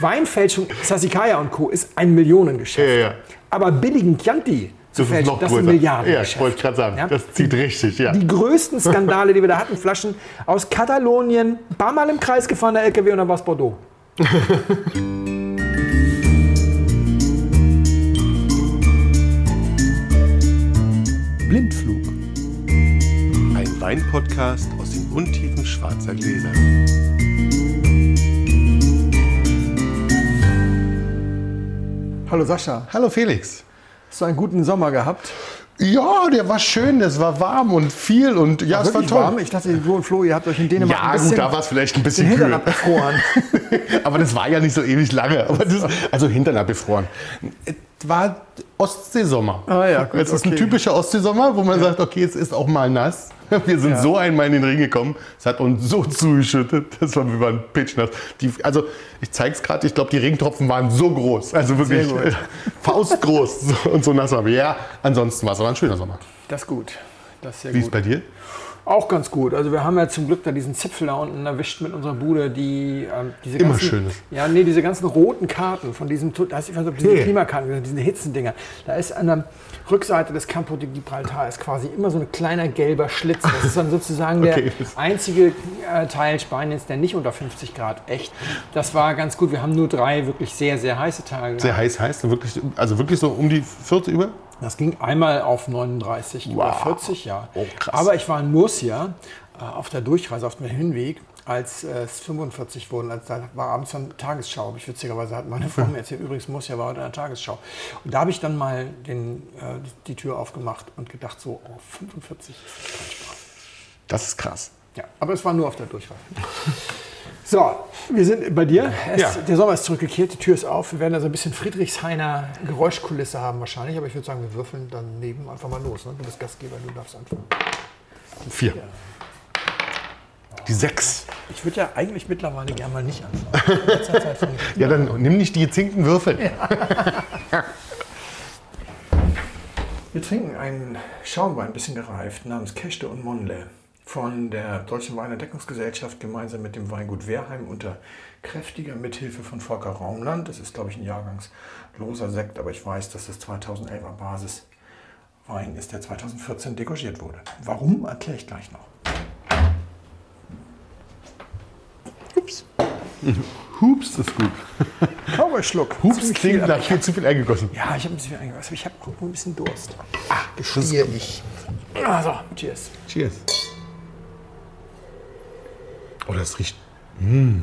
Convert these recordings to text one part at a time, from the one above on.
Weinfälschung, Sassicaia und Co. ist ein Millionengeschäft. Ja, ja. Aber billigen Chianti zu Das ist fälschen, noch das ist ein. Ja, Milliardengeschäft. ich wollte gerade sagen, Ja? das zieht richtig, ja. Die größten Skandale, die wir da hatten, Flaschen aus Katalonien, ein paar Mal im Kreis gefahrener LKW und dann war es Bordeaux. Blindflug. Ein Weinpodcast aus den Untiefen schwarzer Gläser. Hallo Sascha, Hallo Felix. hast du einen guten Sommer gehabt? Ja, der war schön, es war warm und viel und ja, es war toll. warm? Ich dachte, du und Flo, ihr habt euch in Dänemark Ja, ein bisschen gut, da war es vielleicht ein den bisschen Hintern kühl. abgefroren. Aber das war ja nicht so ewig lange. Das, also Hintern abgefroren. Es war Ostseesommer. Ah ja, gut, Es ist ein okay. typischer Ostseesommer, wo man sagt, okay, es ist auch mal nass. Wir sind Ja. so einmal in den Ring gekommen, es hat uns so zugeschüttet, das war, wir waren pitchnass. Die, also ich zeige es gerade, ich glaube, die Regentropfen waren so groß, also wirklich faustgroß und so nass wir. Ja, ansonsten war es aber ein schöner Sommer. Das ist gut. Das ist sehr Wie ist gut. bei dir? Auch ganz gut. Also wir haben ja zum Glück da diesen Zipfel da unten erwischt mit unserer Bude, die ähm, diese Immer ganzen, schönes. Ja, nee, diese ganzen roten Karten von diesem, da ist, ich weiß nicht, ob diese Nee. Klimakarten, diese Hitzendinger. Da ist an der Rückseite des Campo de Gibraltar ist quasi immer so ein kleiner gelber Schlitz. Das ist dann sozusagen der Okay. einzige äh, Teil Spaniens, der nicht unter 50 Grad echt. Das war ganz gut. Wir haben nur drei wirklich sehr, sehr heiße Tage. Sehr heiß heißt, wirklich, also wirklich so um die 40 über? Das ging einmal auf 39 über Wow. 40, ja. Oh. Aber ich war in Murcia äh, auf der Durchreise, auf dem Hinweg, als äh, es 45 wurden. Als, da war abends dann Tagesschau. Ich witzigerweise hat meine Frau mir erzählt, übrigens Murcia war heute in der Tagesschau. Und da habe ich dann mal den, äh, die Tür aufgemacht und gedacht, so, oh, 45 ist. Das ist krass. Ja, aber es war nur auf der Durchreise. So, wir sind bei dir. Es, Ja. Der Sommer ist zurückgekehrt, die Tür ist auf. Wir werden also ein bisschen Friedrichshainer Geräuschkulisse haben wahrscheinlich. Aber ich würde sagen, wir würfeln daneben einfach mal los. Ne? Du bist Gastgeber, du darfst anfangen. Vier. Die sechs. Ich würde ja eigentlich mittlerweile gerne mal nicht anfangen. Ja, dann nimm nicht die gezinkten Würfel. Wir trinken einen Schaumwein, ein bisschen gereift, namens Kechte und Monle von der Deutschen Weinentdeckungsgesellschaft gemeinsam mit dem Weingut Wehrheim unter kräftiger Mithilfe von Volker Raumland. Das ist, glaube ich, ein jahrgangsloser Sekt, aber ich weiß, dass das 2011er Basiswein ist, der 2014 degogiert wurde. Warum, erkläre ich gleich noch. Ups. Hups ist gut. Kauerschluck. Hups klingt nach viel zu viel eingegossen. Ja, ich habe ein bisschen viel eingegossen, aber ich habe auch nur ein bisschen Durst. Ah, Gestehe ich. Also, cheers. Cheers. Oh, das riecht. Mm.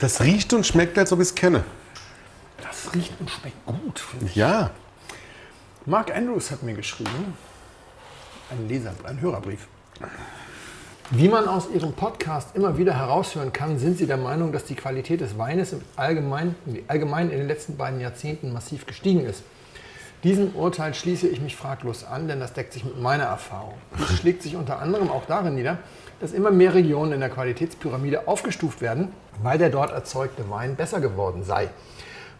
Das riecht und schmeckt, als ob ich es kenne. Das riecht und schmeckt gut. finde ich. Ja. Mark Andrews hat mir geschrieben, ein Leser, ein Hörerbrief. Wie man aus Ihrem Podcast immer wieder heraushören kann, sind Sie der Meinung, dass die Qualität des Weines im Allgemeinen, allgemein in den letzten beiden Jahrzehnten massiv gestiegen ist. Diesem Urteil schließe ich mich fraglos an, denn das deckt sich mit meiner Erfahrung. Dies schlägt sich unter anderem auch darin nieder, dass immer mehr Regionen in der Qualitätspyramide aufgestuft werden, weil der dort erzeugte Wein besser geworden sei.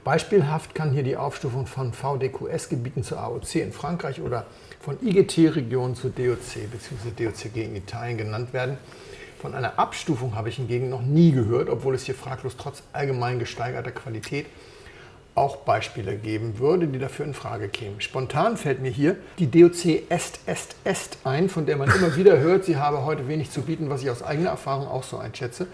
Beispielhaft kann hier die Aufstufung von VDQS-Gebieten zur AOC in Frankreich oder von IGT-Regionen zur DOC bzw. DOCG in Italien genannt werden. Von einer Abstufung habe ich hingegen noch nie gehört, obwohl es hier fraglos trotz allgemein gesteigerter Qualität auch Beispiele geben würde, die dafür in Frage kämen. Spontan fällt mir hier die DOC Est Est Est ein, von der man immer wieder hört, sie habe heute wenig zu bieten, was ich aus eigener Erfahrung auch so einschätze.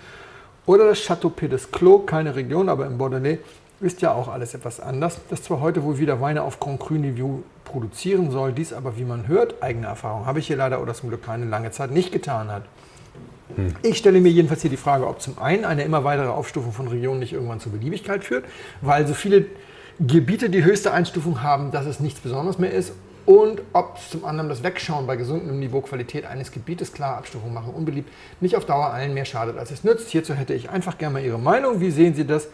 Oder das Château Pied des Clos, keine Region, aber im Bordelais ist ja auch alles etwas anders, das zwar heute wohl wieder Weine auf Grand Cru Niveau produzieren soll, dies aber, wie man hört, eigene Erfahrung habe ich hier leider oder zum Glück keine lange Zeit nicht getan hat. Ich stelle mir jedenfalls hier die Frage, ob zum einen eine immer weitere Aufstufung von Regionen nicht irgendwann zur Beliebigkeit führt, weil so viele Gebiete die höchste Einstufung haben, dass es nichts Besonderes mehr ist. Und ob zum anderen das Wegschauen bei gesunkenem Niveau Qualität eines Gebietes, klar, Abstufung machen unbeliebt, nicht auf Dauer allen mehr schadet, als es nützt. Hierzu hätte ich einfach gerne mal Ihre Meinung. Wie sehen Sie das?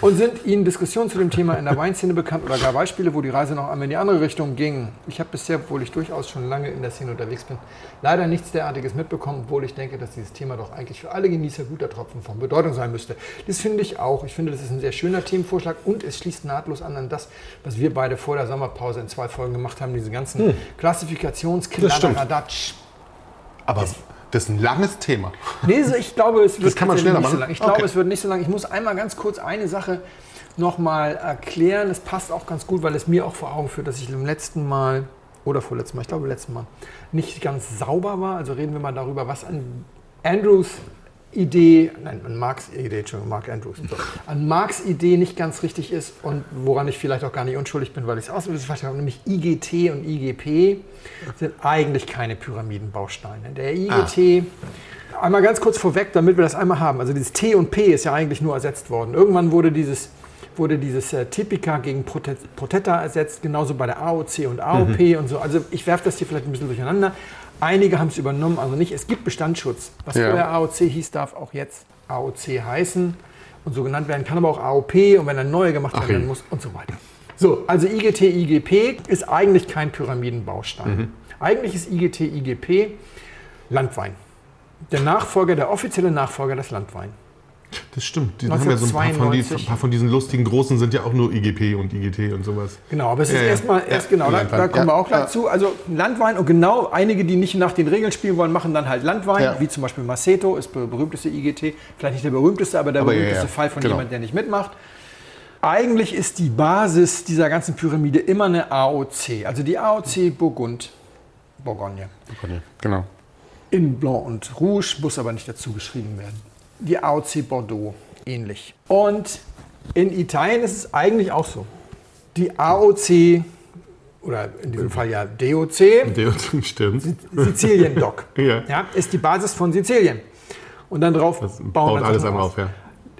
Und sind Ihnen Diskussionen zu dem Thema in der Weinszene bekannt oder gar Beispiele, wo die Reise noch einmal in die andere Richtung ging? Ich habe bisher, obwohl ich durchaus schon lange in der Szene unterwegs bin, leider nichts derartiges mitbekommen, obwohl ich denke, dass dieses Thema doch eigentlich für alle Genießer guter Tropfen von Bedeutung sein müsste. Das finde ich auch. Ich finde, das ist ein sehr schöner Themenvorschlag und es schließt nahtlos an an das, was wir beide vor der Sommerpause in zwei Folgen gemacht haben, diese ganzen Das stimmt. Klassifikationskladderatsch. Aber Das ist ein langes Thema. Nee, so, ich glaube, es wird kann man schneller nicht so machen? lang. Ich glaube, Okay. es wird nicht so lang. Ich muss einmal ganz kurz eine Sache nochmal erklären. Es passt auch ganz gut, weil es mir auch vor Augen führt, dass ich im letzten Mal oder vorletzten Mal, ich glaube letzten Mal, nicht ganz sauber war. Also reden wir mal darüber, was an Andrews Idee, nein, an Marks Idee, Entschuldigung, Mark Andrews, so, an Marks Idee nicht ganz richtig ist und woran ich vielleicht auch gar nicht unschuldig bin, weil ich es auswähle, nämlich IGT und IGP sind eigentlich keine Pyramidenbausteine. Der IGT, einmal ganz kurz vorweg, damit wir das einmal haben, also dieses T und P ist ja eigentlich nur ersetzt worden. Irgendwann wurde dieses wurde dieses äh, Typica gegen Prote Protetta ersetzt, genauso bei der AOC und AOP und so. Also ich werfe das hier vielleicht ein bisschen durcheinander. Einige haben es übernommen, also nicht. Es gibt Bestandsschutz. Was Ja. vorher AOC hieß, darf auch jetzt AOC heißen und so genannt werden, kann aber auch AOP und wenn ein neuer gemacht Ach werden muss und so weiter. So, also IGT, IGP ist eigentlich kein Pyramidenbaustein. Mhm. Eigentlich ist IGT, IGP Landwein. Der Nachfolger, der offizielle Nachfolger des Landwein. Das stimmt. Die haben ja so ein paar von, die, 1992. ein paar von diesen lustigen großen sind ja auch nur IGP und IGT und sowas. Genau, aber es ist Ja, ja. erstmal, Ja, erst genau, da, Landwein. da kommen Ja, wir auch gleich ja. zu. Also Landwein und genau einige, die nicht nach den Regeln spielen wollen, machen dann halt Landwein, Ja. wie zum Beispiel Maceto ist der berühmteste IGT, vielleicht nicht der berühmteste, aber der Aber ja, berühmteste ja, Fall von genau. jemand, der nicht mitmacht. Eigentlich ist die Basis dieser ganzen Pyramide immer eine AOC, also die AOC Burgund, Bourgogne. Genau. In Blanc und Rouge muss aber nicht dazu geschrieben werden. Die AOC Bordeaux ähnlich. Und in Italien ist es eigentlich auch so. Die AOC oder in diesem Fall ja DOC, Der stimmt. Sizilien Doc, Ja. ist die Basis von Sizilien. Und dann drauf Das bauen baut wir alles Sachen einmal auf. auf, ja.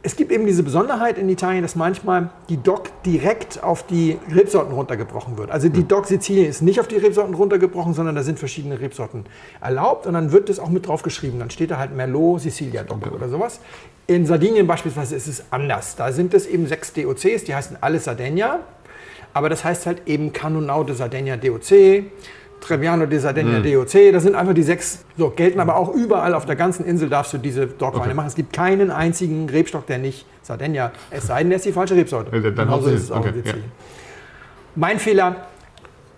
Es gibt eben diese Besonderheit in Italien, dass manchmal die Doc direkt auf die Rebsorten runtergebrochen wird. Also die Doc Sizilien ist nicht auf die Rebsorten runtergebrochen, sondern da sind verschiedene Rebsorten erlaubt und dann wird das auch mit drauf geschrieben. Dann steht da halt Merlot Sicilia Doc oder sowas. In Sardinien beispielsweise ist es anders. Da sind es eben sechs DOCs, die heißen alle Sardegna. Aber das heißt halt eben Canonau de Sardegna DOC, Trebbiano de Sardegna DOC. Das sind einfach die sechs, so gelten aber auch überall auf der ganzen Insel darfst du diese Dockweine machen. Es gibt keinen einzigen Rebstock, der nicht Sardegna, es sei denn, der ist die falsche Rebsorte. Ja, dann hauptsächlich- ist es auch okay, ja. Mein Fehler,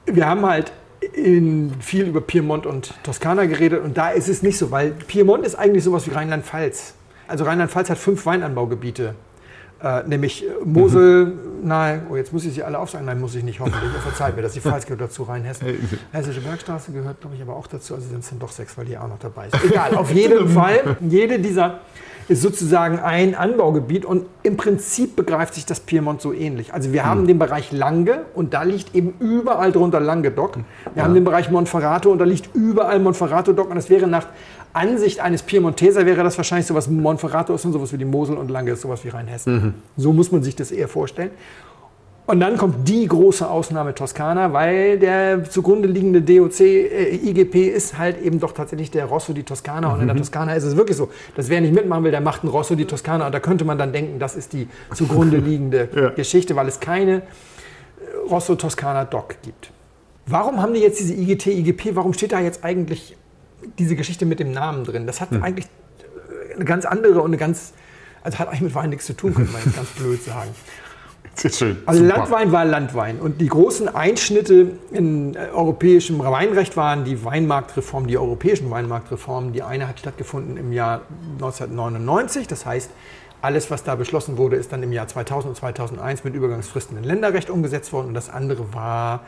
wir haben halt in viel über Piemont und Toskana geredet und da ist es nicht so, weil Piemont ist eigentlich sowas wie Rheinland-Pfalz. Also Rheinland-Pfalz hat fünf Weinanbaugebiete. Äh, nämlich Mosel, Mhm. Nein, oh, jetzt muss ich sie alle aufsagen, nein, muss ich nicht, hoffentlich. Verzeiht mir, dass die Pfalz gehört dazu, Rheinhessen. Äh, Hessische Bergstraße gehört, glaube ich, aber auch dazu, also sind es dann doch sechs, weil die auch noch dabei ist. Egal, auf jeden Fall, jede dieser ist sozusagen ein Anbaugebiet und im Prinzip begreift sich das Piemont so ähnlich. Also wir haben den Bereich Lange und da liegt eben überall drunter Languedoc. Wir haben den Bereich Monferrato und da liegt überall Monferrato-Doc und das wäre nach Ansicht eines Piemonteser wäre das wahrscheinlich sowas, Monferrato ist und sowas wie die Mosel und Lange ist sowas wie Rheinhessen. So muss man sich das eher vorstellen. Und dann kommt die große Ausnahme Toskana, weil der zugrunde liegende DOC, äh, IGP ist halt eben doch tatsächlich der Rosso di Toscana. Und in der Toskana ist es wirklich so, dass wer nicht mitmachen will, der macht einen Rosso di Toscana. Und da könnte man dann denken, das ist die zugrunde liegende Ja. Geschichte, weil es keine äh, Rosso Toscana Doc gibt. Warum haben die jetzt diese IGT, IGP? Warum steht da jetzt eigentlich diese Geschichte mit dem Namen drin? Das hat eigentlich äh, eine ganz andere und eine ganz, also hat eigentlich mit Wein nichts zu tun, könnte man jetzt ganz blöd sagen. Schön. Also Super. Landwein war Landwein. Und die großen Einschnitte in äh, europäischem Weinrecht waren die Weinmarktreform, die europäischen Weinmarktreformen. Die eine hat stattgefunden im Jahr 1999. Das heißt, alles, was da beschlossen wurde, ist dann im Jahr 2000 und 2001 mit Übergangsfristen in Länderrecht umgesetzt worden. Und das andere war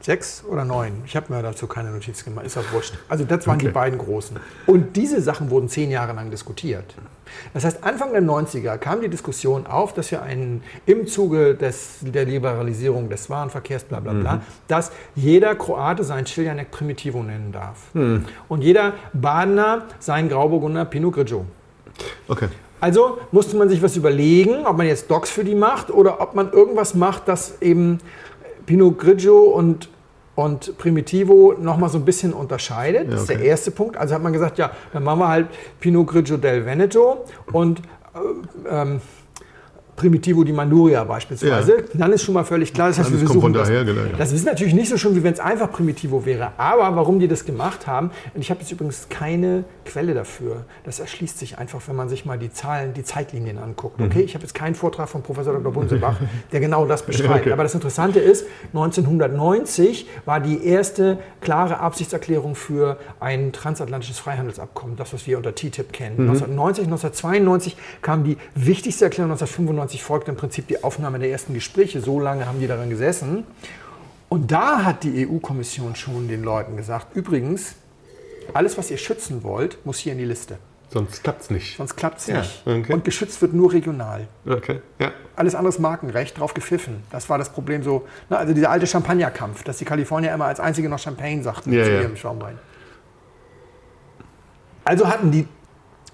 2006 oder 2009. Ich habe mir dazu keine Notiz gemacht, ist auch wurscht. Also das waren die Okay. beiden großen. Und diese Sachen wurden zehn Jahre lang diskutiert. Das heißt, Anfang der 90er kam die Diskussion auf, dass wir einen, im Zuge des, der Liberalisierung des Warenverkehrs, bla bla bla, dass jeder Kroate seinen Chiljanek Primitivo nennen darf. Und jeder Badener seinen Grauburgunder Pinot Grigio. Okay. Also musste man sich was überlegen, ob man jetzt Docs für die macht oder ob man irgendwas macht, das eben Pinot Grigio und, und Primitivo nochmal so ein bisschen unterscheidet. Das ist der okay. erste Punkt. Also hat man gesagt, ja, dann machen wir halt Pinot Grigio del Veneto und äh, ähm, Primitivo di Manduria beispielsweise. Ja. Dann ist schon mal völlig klar, das heißt, wir kommt von das. daher, genau, ja. Das ist natürlich nicht so schön, wie wenn es einfach Primitivo wäre. Aber warum die das gemacht haben, und ich habe jetzt übrigens keine Quelle dafür. Das erschließt sich einfach, wenn man sich mal die Zahlen, die Zeitlinien anguckt. Mhm. Okay, ich habe jetzt keinen Vortrag von Professor Dr. Bunselbach, der genau das beschreibt. Okay. Aber das Interessante ist, 1990 war die erste klare Absichtserklärung für ein transatlantisches Freihandelsabkommen, das, was wir unter TTIP kennen. Mhm. 1990, 1992 kam die wichtigste Erklärung, 1995 folgte im Prinzip die Aufnahme der ersten Gespräche. So lange haben die daran gesessen. Und da hat die EU-Kommission schon den Leuten gesagt, übrigens, alles, was ihr schützen wollt, muss hier in die Liste. Sonst klappt es nicht. Sonst klappt es Ja, nicht. okay. Und geschützt wird nur regional. Okay, ja. Alles andere ist Markenrecht, drauf gepfiffen. Das war das Problem so. Na, also dieser alte Champagnerkampf, dass die Kalifornier immer als einzige noch Champagne sagten Ja, zu ihrem Schaumwein. Also hatten die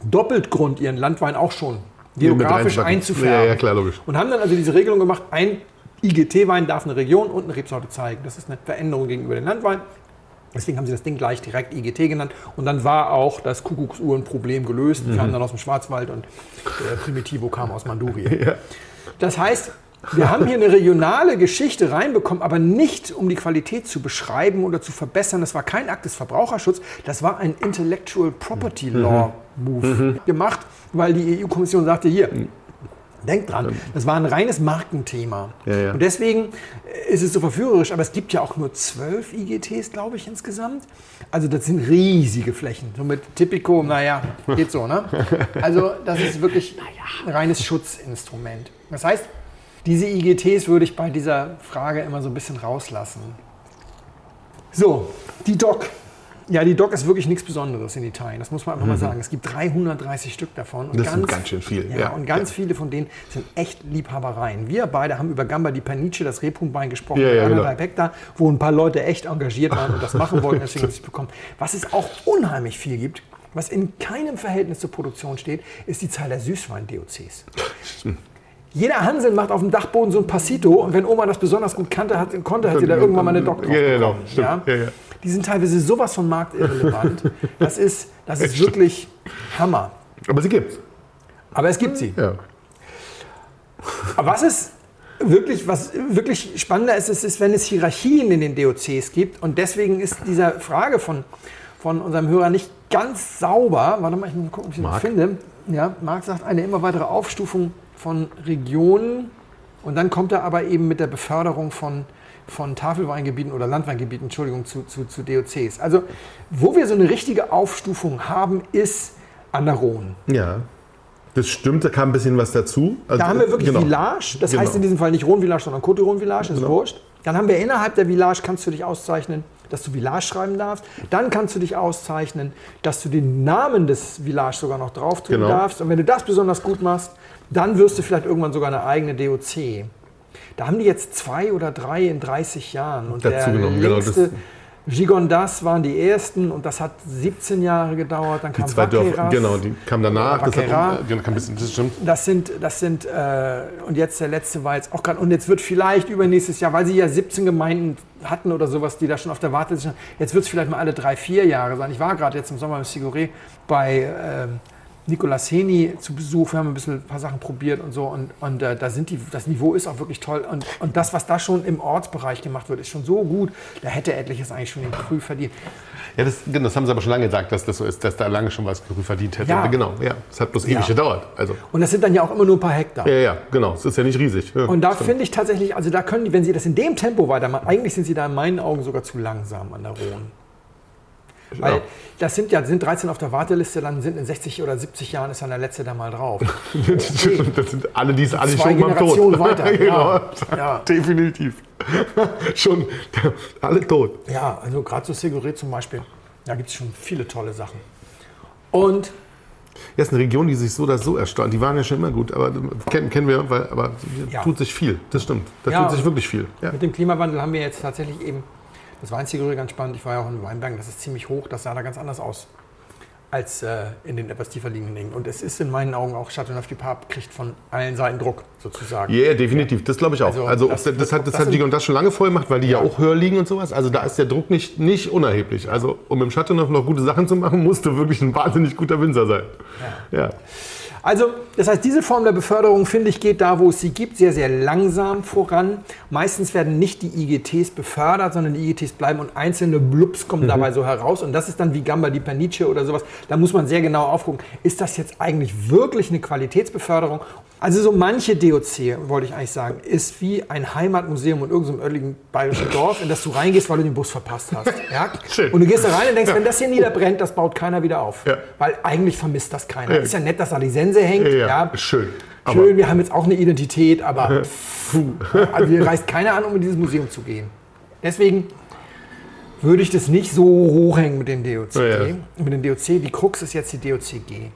doppelt Grund, ihren Landwein auch schon geografisch einzufärben. Ja, ja, klar, logisch. Und haben dann also diese Regelung gemacht, ein IGT-Wein darf eine Region und eine Rebsorte zeigen. Das ist eine Veränderung gegenüber dem Landwein. Deswegen haben sie das Ding gleich direkt IGT genannt. Und dann war auch das Kuckucksuhren-Problem gelöst. Die kamen dann aus dem Schwarzwald und der Primitivo kam aus Mandurien. Das heißt, wir haben hier eine regionale Geschichte reinbekommen, aber nicht um die Qualität zu beschreiben oder zu verbessern. Das war kein Akt des Verbraucherschutzes, das war ein Intellectual Property Law Move gemacht, weil die EU-Kommission sagte, hier, Denkt dran, das war ein reines Markenthema. Ja, ja. Und deswegen ist es so verführerisch, aber es gibt ja auch nur zwölf IGTs, glaube ich, insgesamt. Also das sind riesige Flächen. So mit Tipico, naja, geht so, ne? Also das ist wirklich ein reines Schutzinstrument. Das heißt, diese IGTs würde ich bei dieser Frage immer so ein bisschen rauslassen. So, die DOC. Ja, die DOC ist wirklich nichts Besonderes in Italien, das muss man einfach mal sagen. Es gibt 330 Stück davon. Und Mhm. Das sind ganz schön viel, Ja, ja. und ganz viele von denen sind echt Liebhabereien. Wir beide haben über Gamba di Panice, das Rebhuhnbein, gesprochen, Ja, ja, genau. Hektar, wo ein paar Leute echt engagiert waren und das machen wollten, deswegen haben sie es bekommen. Was es auch unheimlich viel gibt, was in keinem Verhältnis zur Produktion steht, ist die Zahl der Süßwein-DOCs. Jeder Hansel macht auf dem Dachboden so ein Passito und wenn Oma das besonders gut kannte, hat, konnte, hat sie da irgendwann mal eine Doktor. Ja, genau, stimmt. Ja, ja. Die sind teilweise sowas von marktirrelevant. Das ist, das ist wirklich Hammer. Aber sie gibt's. Aber es gibt sie. Ja. Aber was ist wirklich, was wirklich spannender ist, ist, ist, wenn es Hierarchien in den DOCs gibt. Und deswegen ist diese Frage von, von unserem Hörer nicht ganz sauber. Warte mal, ich muss mal gucken, ob ich das finde. Ja, Marc sagt eine immer weitere Aufstufung von Regionen. Und dann kommt er aber eben mit der Beförderung von, von Tafelweingebieten oder Landweingebieten, Entschuldigung, zu, zu, zu DOCs. Also, wo wir so eine richtige Aufstufung haben, ist an der Rhone. Ja. Das stimmt, da kam ein bisschen was dazu. Also, Da haben wir wirklich genau. Village, das Genau. heißt in diesem Fall nicht Rhone Village, sondern Côte Rhone Village, ist wurscht. Dann haben wir innerhalb der Village, kannst du dich auszeichnen, dass du Village schreiben darfst. Dann kannst du dich auszeichnen, dass du den Namen des Village sogar noch drauf tun Genau. darfst. Und wenn du das besonders gut machst, dann wirst du vielleicht irgendwann sogar eine eigene DOC. Da haben die jetzt zwei oder drei in 30 Jahren. Und Dazu der genommen, genau, längste das- Gigondas waren die ersten und das hat 17 Jahre gedauert. Dann Die kam zwei Dörfer, genau, die kamen danach. Das, hat, genau, bisschen, das stimmt. Das sind, das sind äh, und jetzt der letzte war jetzt auch gerade, und jetzt wird vielleicht übernächstes Jahr, weil sie ja 17 Gemeinden hatten oder sowas, die da schon auf der Warteliste standen, jetzt wird es vielleicht mal alle drei, vier Jahre sein. Ich war gerade jetzt im Sommer mit Siguré bei ähm, Nicolas Heni zu Besuch, wir haben ein bisschen ein paar Sachen probiert und so und, und äh, da sind die, das Niveau ist auch wirklich toll und, und das, was da schon im Ortsbereich gemacht wird, ist schon so gut, da hätte etliches eigentlich schon den Prüf verdient. Ja, das, genau, das haben sie aber schon lange gesagt, dass das so ist, dass da lange schon was verdient hätte. Ja. Genau, ja. Es hat bloß ewig Ja. gedauert. Also, Und das sind dann ja auch immer nur ein paar Hektar. ja, ja, genau. Es ist ja nicht riesig. Ja, Und da finde ich tatsächlich, also da können die, wenn sie das in dem Tempo weitermachen, eigentlich sind sie da in meinen Augen sogar zu langsam an der Rhone. Weil Ja. das sind ja sind 13 auf der Warteliste, dann sind in 60 oder 70 Jahren ist dann der letzte da mal drauf. das sind alle, die sind alle Zwei schon beim Tod. Generationen weiter, genau. ja. Ja. Definitiv. schon alle tot. Ja, also gerade so Seguré zum Beispiel, da gibt es schon viele tolle Sachen. Und Ja, ist eine Region, die sich so oder so erstaunt. Die waren ja schon immer gut, aber kennen, kennen wir, weil, aber Ja. tut sich viel. Das stimmt. Da Ja, tut sich wirklich viel. Ja. mit dem Klimawandel haben wir jetzt tatsächlich eben, das Weinziguré ganz spannend, ich war ja auch in Weinbergen, das ist ziemlich hoch, das sah da ganz anders aus als äh, in den etwas tiefer liegenden Dingen. Und es ist in meinen Augen auch Chateauneuf-du-Pape kriegt von allen Seiten Druck sozusagen. Ja, yeah, definitiv. Das glaube ich auch. Also, Also, das das, hat, das das hat Gigon das schon lange voll gemacht, weil die ja. auch höher liegen und sowas. Also da ist der Druck nicht, nicht unerheblich. Also um im Chateauneuf noch gute Sachen zu machen, musst du wirklich ein wahnsinnig guter Winzer sein. Ja. Also, das heißt, diese Form der Beförderung, finde ich, geht da, wo es sie gibt, sehr, sehr langsam voran. Meistens werden nicht die IGTs befördert, sondern die IGTs bleiben und einzelne Blubs kommen mhm. dabei so heraus. Und das ist dann wie Gamba di Pernice oder sowas. Da muss man sehr genau aufgucken, ist das jetzt eigentlich wirklich eine Qualitätsbeförderung also so manche DOC, wollte ich eigentlich sagen, ist wie ein Heimatmuseum in irgendeinem örtlichen bayerischen Dorf, in das du reingehst, weil du den Bus verpasst hast. Ja? Schön. Und du gehst da rein und denkst, ja. wenn das hier niederbrennt, das baut keiner wieder auf. Ja. Weil eigentlich vermisst das keiner. Ja. Ist ja nett, dass da die Sense hängt. Ja, Schön. Schön, wir haben jetzt auch eine Identität, aber puh, also hier reist keiner an, um in dieses Museum zu gehen. Deswegen würde ich das nicht so hochhängen mit dem DOC. Mit dem DOC, die Krux ist jetzt die DOCG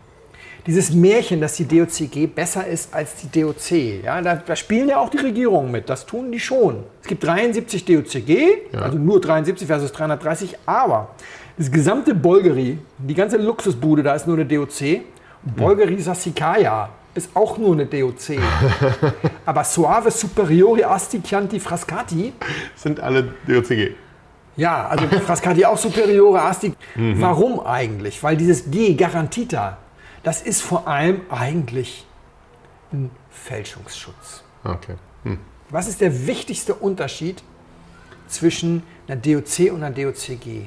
dieses Märchen, dass die DOCG besser ist als die DOC. Ja, da, da, spielen ja auch die Regierungen mit, das tun die schon. Es gibt 73 DOCG, ja. also nur 73 versus 330, aber das gesamte Bolgeri, die ganze Luxusbude, da ist nur eine DOC. Bolgeri Sassicaia ist auch nur eine DOC. aber Suave Superiore Asti Chianti Frascati sind alle DOCG. Ja, also Frascati auch Superiore Asti. Mhm. Warum eigentlich? Weil dieses G, Garantita, das ist vor allem eigentlich ein Fälschungsschutz. Okay. Hm. Was ist der wichtigste Unterschied zwischen einer DOC und einer DOCG?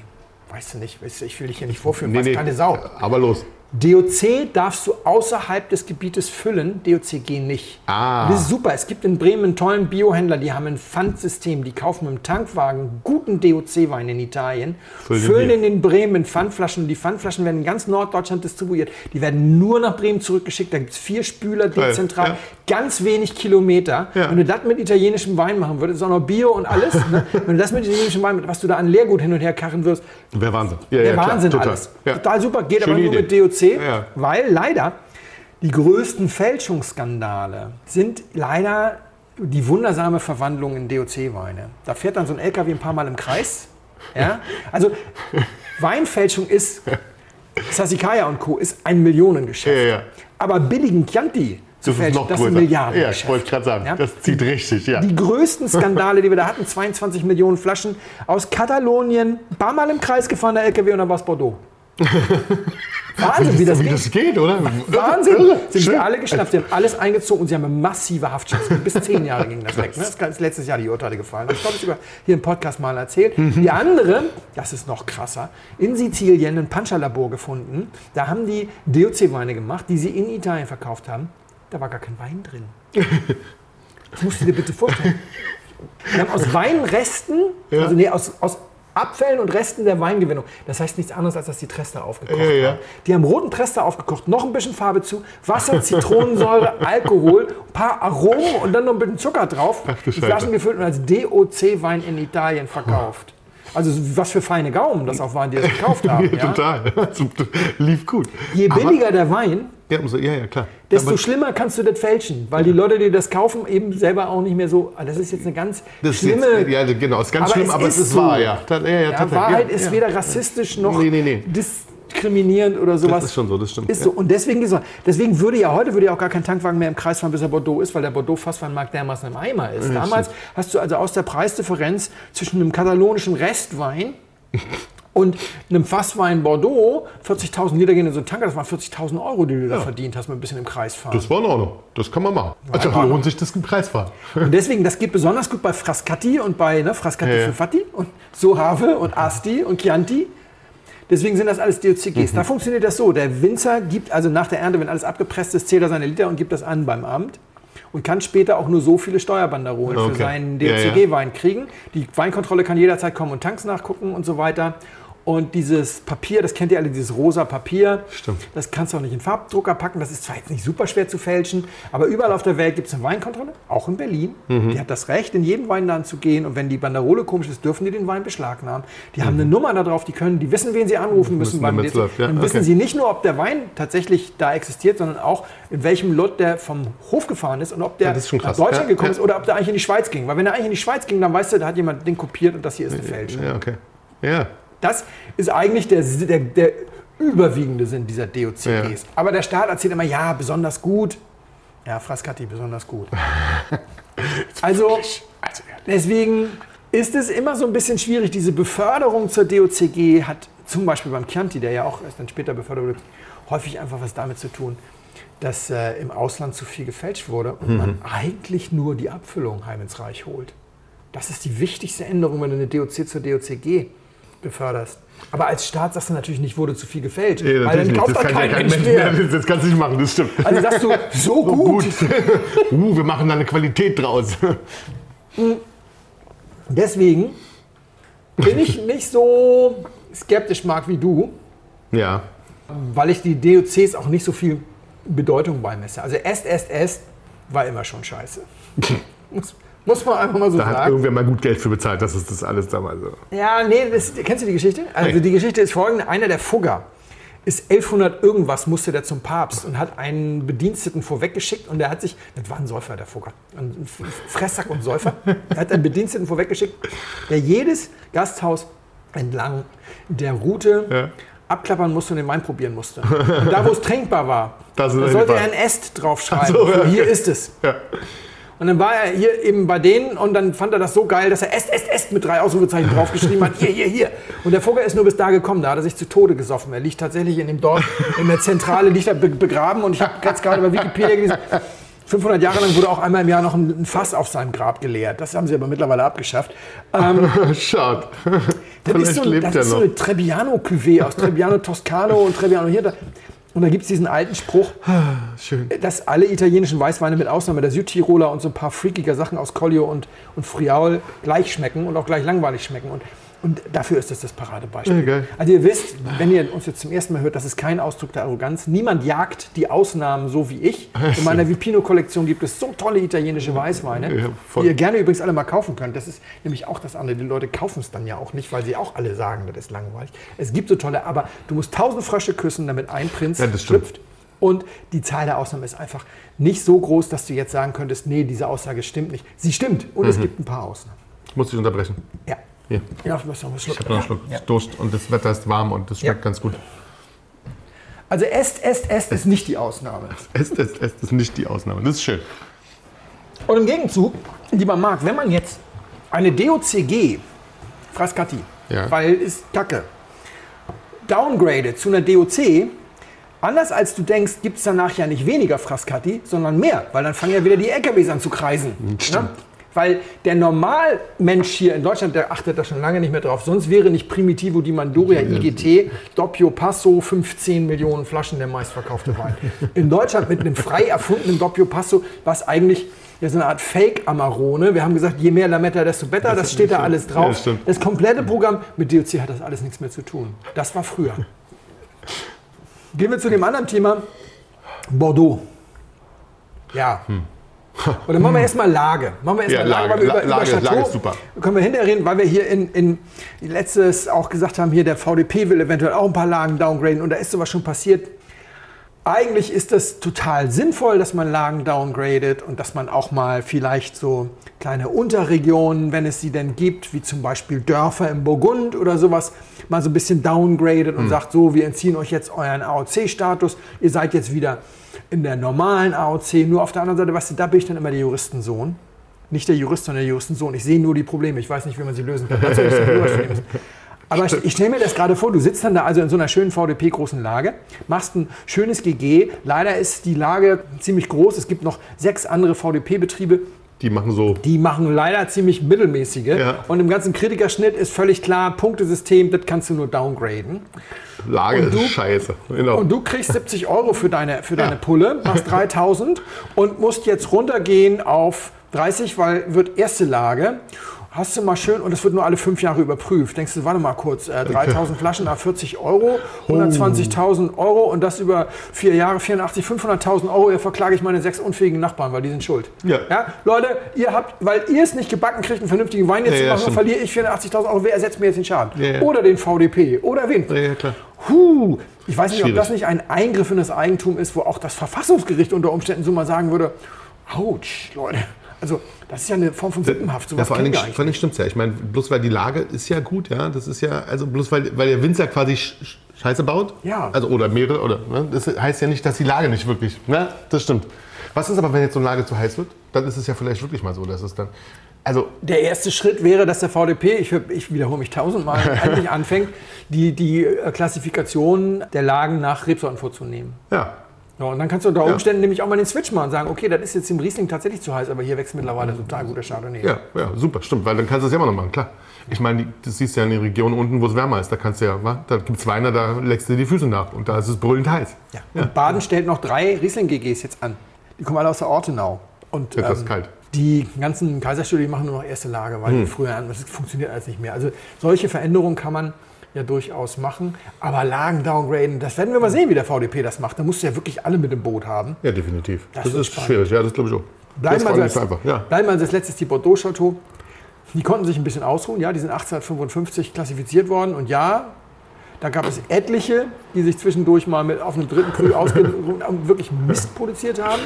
Weißt du nicht, ich will dich hier nicht vorführen, nee, weiß nee, keine Sau. Aber los. DOC darfst du außerhalb des Gebietes füllen, DOCG nicht. Ah. Das ist super. Es gibt in Bremen einen tollen Biohändler, die haben ein Pfandsystem. Die kaufen mit dem Tankwagen guten DOC-Wein in Italien, Füllen, füllen in den Bremen Pfandflaschen. Die Pfandflaschen werden in ganz Norddeutschland distribuiert. Die werden nur nach Bremen zurückgeschickt. Da gibt es vier Spüler dezentral, ja. ganz wenig Kilometer. Ja. Wenn du das mit italienischem Wein machen würdest, ist auch noch Bio und alles. ne? Wenn du das mit italienischem Wein, was du da an Leergut hin und her karren wirst, wäre Wahnsinn. Ja, Wäre Wahnsinn klar, alles. Total. total super, geht Schöne aber nur Idee. mit DOC. Ja. Weil leider die größten Fälschungsskandale sind leider die wundersame Verwandlung in DOC-Weine. Da fährt dann so ein LKW ein paar Mal im Kreis. Ja? Also Weinfälschung ist, Sassicaia und Co. ist ein Millionengeschäft. Ja, ja. Aber billigen Chianti zu das fälschen, das ist ein Milliarden. Ja, ich wollte gerade sagen, ja? das zieht richtig. Ja. Die größten Skandale, die wir da hatten, 22 Millionen Flaschen aus Katalonien, ein paar Mal im Kreis gefahren, der LKW und dann war es Bordeaux. Wahnsinn, wie das, wie geht. das geht, oder? Wahnsinn. Irre. Sind sie alle geschnappt, sie haben alles eingezogen und sie haben eine massive Haftstrafe. Bis zehn Jahre ging das weg. Ne? Das ist letztes Jahr die Urteile gefallen. Das habe ich sogar hier im Podcast mal erzählt. Mhm. Die andere, das ist noch krasser, in Sizilien ein Pancha-Labor gefunden. Da haben die DOC-Weine gemacht, die sie in Italien verkauft haben. Da war gar kein Wein drin. Das musst du dir bitte vorstellen. Wir haben aus Weinresten, ja. also nee, aus, aus Abfällen und Resten der Weingewinnung. Das heißt nichts anderes, als dass die Trester aufgekocht ja, ja. haben. Die haben roten Trester aufgekocht, noch ein bisschen Farbe zu, Wasser, Zitronensäure, Alkohol, ein paar Aromen und dann noch ein bisschen Zucker drauf. Ach, die Flaschen gefüllt und als DOC-Wein in Italien verkauft. Also was für feine Gaumen das auch waren, die das gekauft haben. ja, Total. Lief gut. Je billiger Aber, der Wein, ja, ja, ja, klar. desto Aber, schlimmer kannst du das fälschen, weil die Leute, die das kaufen, eben selber auch nicht mehr so. Ah, das ist jetzt eine ganz das schlimme. Jetzt, ja, genau, ist ganz aber schlimm, es aber ist es ist wahr, ja. ja, ja Wahrheit ist weder rassistisch noch nee, nee, nee. Diskriminierend oder sowas. Das ist schon so, das stimmt. Ist so. Und deswegen, so, deswegen würde ja heute würde ja auch gar kein Tankwagen mehr im Kreis fahren, bis er Bordeaux ist, weil der Bordeaux-Fassweinmarkt dermaßen im Eimer ist. Damals hast du also aus der Preisdifferenz zwischen einem katalonischen Restwein und einem Fasswein Bordeaux, 40.000 Liter gehen in so einen Tanker, das waren 40.000 Euro, die du da verdient hast mit ein bisschen im Kreis fahren. Das war in Ordnung. Das kann man machen. Also ja, lohnt sich das im Kreis fahren. Und deswegen, das geht besonders gut bei Frascati und bei ne, Frascati ja, ja. Fatti und Sohave und Asti und Chianti. Deswegen sind das alles DOCGs. Mhm. Da funktioniert das so. Der Winzer gibt also nach der Ernte, wenn alles abgepresst ist, zählt er seine Liter und gibt das an beim Amt und kann später auch nur so viele Steuerbanderolen okay. für seinen DOCG-Wein kriegen. Die Weinkontrolle kann jederzeit kommen und Tanks nachgucken und so weiter. Und dieses Papier, das kennt ihr alle, dieses rosa Papier. Stimmt. Das kannst du auch nicht in Farbdrucker packen. Das ist zwar jetzt nicht super schwer zu fälschen, aber überall auf der Welt gibt es eine Weinkontrolle, auch in Berlin. Mhm. Die hat das Recht, in jeden Weinladen zu gehen. Und wenn die Banderole komisch ist, dürfen die den Wein beschlagnahmen. Die mhm. haben eine Nummer da drauf, die können, die wissen, wen sie anrufen müssen. beim ja, Dann wissen okay. sie nicht nur, ob der Wein tatsächlich da existiert, sondern auch, in welchem Lot der vom Hof gefahren ist und ob der ja, nach Deutschland ja, gekommen ist oder ob der eigentlich in die Schweiz ging. Weil wenn er eigentlich in die Schweiz ging, dann weißt du, da hat jemand den kopiert und das hier ist eine Fälschung. Ja, okay. Ja, das ist eigentlich der, der, der überwiegende Sinn dieser DOCGs. Ja. Aber der Staat erzählt immer, ja, besonders gut. Ja, Frascati, besonders gut. also, deswegen ist es immer so ein bisschen schwierig. Diese Beförderung zur DOCG hat zum Beispiel beim Chianti, der ja auch erst dann später befördert wurde, häufig einfach was damit zu tun, dass äh, im Ausland zu viel gefälscht wurde und man eigentlich nur die Abfüllung heim ins Reich holt. Das ist die wichtigste Änderung, wenn du eine DOC zur DOCG beförderst. Aber als Staat sagst du natürlich nicht, wurde zu viel gefälscht, Nee, weil dann kauft Das doch kann ja kein kein Mensch mehr. mehr. Das kannst du nicht machen, das stimmt. Also sagst du, so gut. uh, wir machen da eine Qualität draus. Deswegen bin ich nicht so skeptisch, Marc, wie du, Ja. weil ich die DOCs auch nicht so viel Bedeutung beimesse. Also Est, Est, Est war immer schon scheiße. muss, muss man einfach mal so Da hat sagen. irgendwer mal gut Geld für bezahlt, das ist das alles damals so. Ja, nee, das, kennst du die Geschichte? Also Nee. die Geschichte ist folgende. Einer der Fugger ist 1100 irgendwas, musste der zum Papst und hat einen Bediensteten vorweggeschickt und der hat sich, das war ein Säufer, der Fugger, ein F- Fresssack und Säufer, er hat einen Bediensteten vorweggeschickt, der jedes Gasthaus entlang der Route Ja. abklappern musste und den Wein probieren musste. Und da, wo es trinkbar war, da sollte er ein Est draufschreiben. So, ja, Hier okay. ist es. Ja. Und dann war er hier eben bei denen und dann fand er das so geil, dass er Est, Est, Est mit drei Ausrufezeichen draufgeschrieben hat. Hier, hier, hier. Und der Vogel ist nur bis da gekommen. Da hat er sich zu Tode gesoffen. Er liegt tatsächlich in dem Dorf, in der Zentrale, liegt er be begraben. Und ich habe jetzt gerade bei Wikipedia gelesen, 500 Jahre lang wurde auch einmal im Jahr noch ein ein Fass auf seinem Grab geleert. Das haben sie aber mittlerweile abgeschafft. Schade. Das ist, so, lebt das ist so eine Trebbiano-Cuvée aus Trebbiano Toscano und Trebbiano hier. Und da gibt es diesen alten Spruch, Schön. dass alle italienischen Weißweine mit Ausnahme der Südtiroler und so ein paar freakiger Sachen aus Collio und, und Friaul gleich schmecken und auch gleich langweilig schmecken. Und, und dafür ist das das Paradebeispiel. Geil. Also ihr wisst, wenn ihr uns jetzt zum ersten Mal hört, das ist kein Ausdruck der Arroganz. Niemand jagt die Ausnahmen so wie ich. In meiner Vipino-Kollektion gibt es so tolle italienische Weißweine, Ja, die ihr gerne übrigens alle mal kaufen könnt. Das ist nämlich auch das andere. Die Leute kaufen es dann ja auch nicht, weil sie auch alle sagen, das ist langweilig. Es gibt so tolle, aber du musst tausend Frösche küssen, damit ein Prinz Ja, schlüpft. Und die Zahl der Ausnahmen ist einfach nicht so groß, dass du jetzt sagen könntest, nee, diese Aussage stimmt nicht. Sie stimmt und Mhm. es gibt ein paar Ausnahmen. Muss ich unterbrechen. Ja. Hier. Ja, ich muss noch einen Schluck. Ich habe noch einen Schluck Durst und das Wetter ist warm und das schmeckt Ja. ganz gut. Also Est, Est, Est ist nicht die Ausnahme. Es, es, es ist nicht die Ausnahme. Das ist schön. Und im Gegenzug, lieber Marc, wenn man jetzt eine DOCG, Frascati, Ja. weil ist Kacke, downgradet zu einer DOC, anders als du denkst, gibt es danach ja nicht weniger Frascati, sondern mehr, weil dann fangen ja wieder die LKWs an zu kreisen. Stimmt. Ne? Weil der Normalmensch hier in Deutschland, der achtet da schon lange nicht mehr drauf. Sonst wäre nicht Primitivo di Mandoria IGT Doppio Passo 15 Millionen Flaschen der meistverkaufte Wein. In Deutschland mit einem frei erfundenen Doppio Passo, was eigentlich ja, so eine Art Fake-Amarone. Wir haben gesagt, je mehr Lametta, desto besser. Das steht da alles Ja, drauf. stimmt. Das komplette Programm mit DOC hat das alles nichts mehr zu tun. Das war früher. Gehen wir zu dem anderen Thema. Bordeaux. Ja. Oder machen wir erstmal Lage. Machen wir erstmal. Ja, Lage, Lage. über, La- Lage- über Chateau Lage ist super. können wir hinterher reden, weil wir hier in, in letztes auch gesagt haben, hier der VDP will eventuell auch ein paar Lagen downgraden und da ist sowas schon passiert. Eigentlich ist das total sinnvoll, dass man Lagen downgradet und dass man auch mal vielleicht so kleine Unterregionen, wenn es sie denn gibt, wie zum Beispiel Dörfer im Burgund oder sowas, mal so ein bisschen downgradet und sagt, so, wir entziehen euch jetzt euren AOC-Status, ihr seid jetzt wieder in der normalen AOC. Nur auf der anderen Seite, weißt du, da bin ich dann immer der Juristensohn. Nicht der Jurist, sondern der Juristensohn. Ich sehe nur die Probleme. Ich weiß nicht, wie man sie lösen kann. Dazu ich müssen. Aber ich, ich stelle mir das gerade vor, du sitzt dann da also in so einer schönen VDP-großen Lage, machst ein schönes GG. Leider ist die Lage ziemlich groß. Es gibt noch sechs andere VDP-Betriebe, Die machen so. die machen leider ziemlich mittelmäßige. Ja. Und im ganzen Kritikerschnitt ist völlig klar, Punktesystem, das kannst du nur downgraden. Lage du- ist scheiße. Genau. Und du kriegst 70 Euro für deine, für deine Pulle, machst 3000 und musst jetzt runtergehen auf 30, weil wird erste Lage. Hast du mal schön, und es wird nur alle fünf Jahre überprüft. Denkst du, warte mal kurz, äh, 3000 Flaschen nach 40 Euro, 120.000 Euro und das über vier Jahre, 84, 500.000 Euro. Hier verklage ich meine sechs unfähigen Nachbarn, weil die sind schuld. Ja. Leute, ihr habt, weil ihr es nicht gebacken kriegt, einen vernünftigen Wein jetzt Ja, zu ja, machen, stimmt. verliere ich 84.000 Euro. Wer ersetzt mir jetzt den Schaden? Ja, ja. Oder den VDP? Oder wen? ja, ja, klar. Huh, ich weiß nicht, ob das nicht ein Eingriff in das Eigentum ist, wo auch das Verfassungsgericht unter Umständen so mal sagen würde, ouch, Leute. Also, das ist ja eine Form von Sippenhaft. Ja, Sowas vor allen Dingen, Dingen stimmt's ja. Ich meine, bloß weil die Lage ist ja gut, ja. Das ist ja, also bloß weil, weil der Winzer quasi Sch- Sch- Scheiße baut. Ja. Also oder mehrere, oder. Ne? Das heißt ja nicht, dass die Lage nicht wirklich. Ne? Das stimmt. Was ist aber, wenn jetzt so ein Lager zu heiß wird? Dann ist es ja vielleicht wirklich mal so, dass es dann. Also, Der erste Schritt wäre, dass der VDP, ich, ich wiederhole mich tausendmal, endlich anfängt, die, die äh, Klassifikation der Lagen nach Rebsorten vorzunehmen. ja. Ja, und dann kannst du unter Umständen nämlich auch mal den Switch machen und sagen, okay, das ist jetzt im Riesling tatsächlich zu heiß, aber hier wächst mittlerweile total guter Chardonnay. Ja, ja, super, stimmt, weil dann kannst du es ja immer noch machen, klar. Ich meine, die- das siehst du ja in den Regionen unten, wo es wärmer ist. Da kannst du ja, da gibt es Weine, da leckst du dir die Füße nach und da ist es brüllend heiß. Ja. Und Baden stellt noch drei Riesling-GGs jetzt an. Die kommen alle aus der Ortenau. Und, Jetzt ist es ähm, kalt. Die ganzen Kaiserstudien machen nur noch erste Lage, weil die früher, das funktioniert alles nicht mehr. Also solche Veränderungen kann man ja durchaus machen. Aber Lagen downgraden, das werden wir mal sehen, wie der VDP das macht. Da musst du ja wirklich alle mit im Boot haben. Ja, definitiv. Das Das, ist spannend. schwierig, ja, das glaube ich auch. allem als. Ja. als letztes die Bordeaux Chateau. Die konnten sich ein bisschen ausruhen. Ja, die sind 1855 klassifiziert worden. Und ja, da gab es etliche, die sich zwischendurch mal mit auf einem dritten Cru ausgeruht und wirklich Mist produziert haben.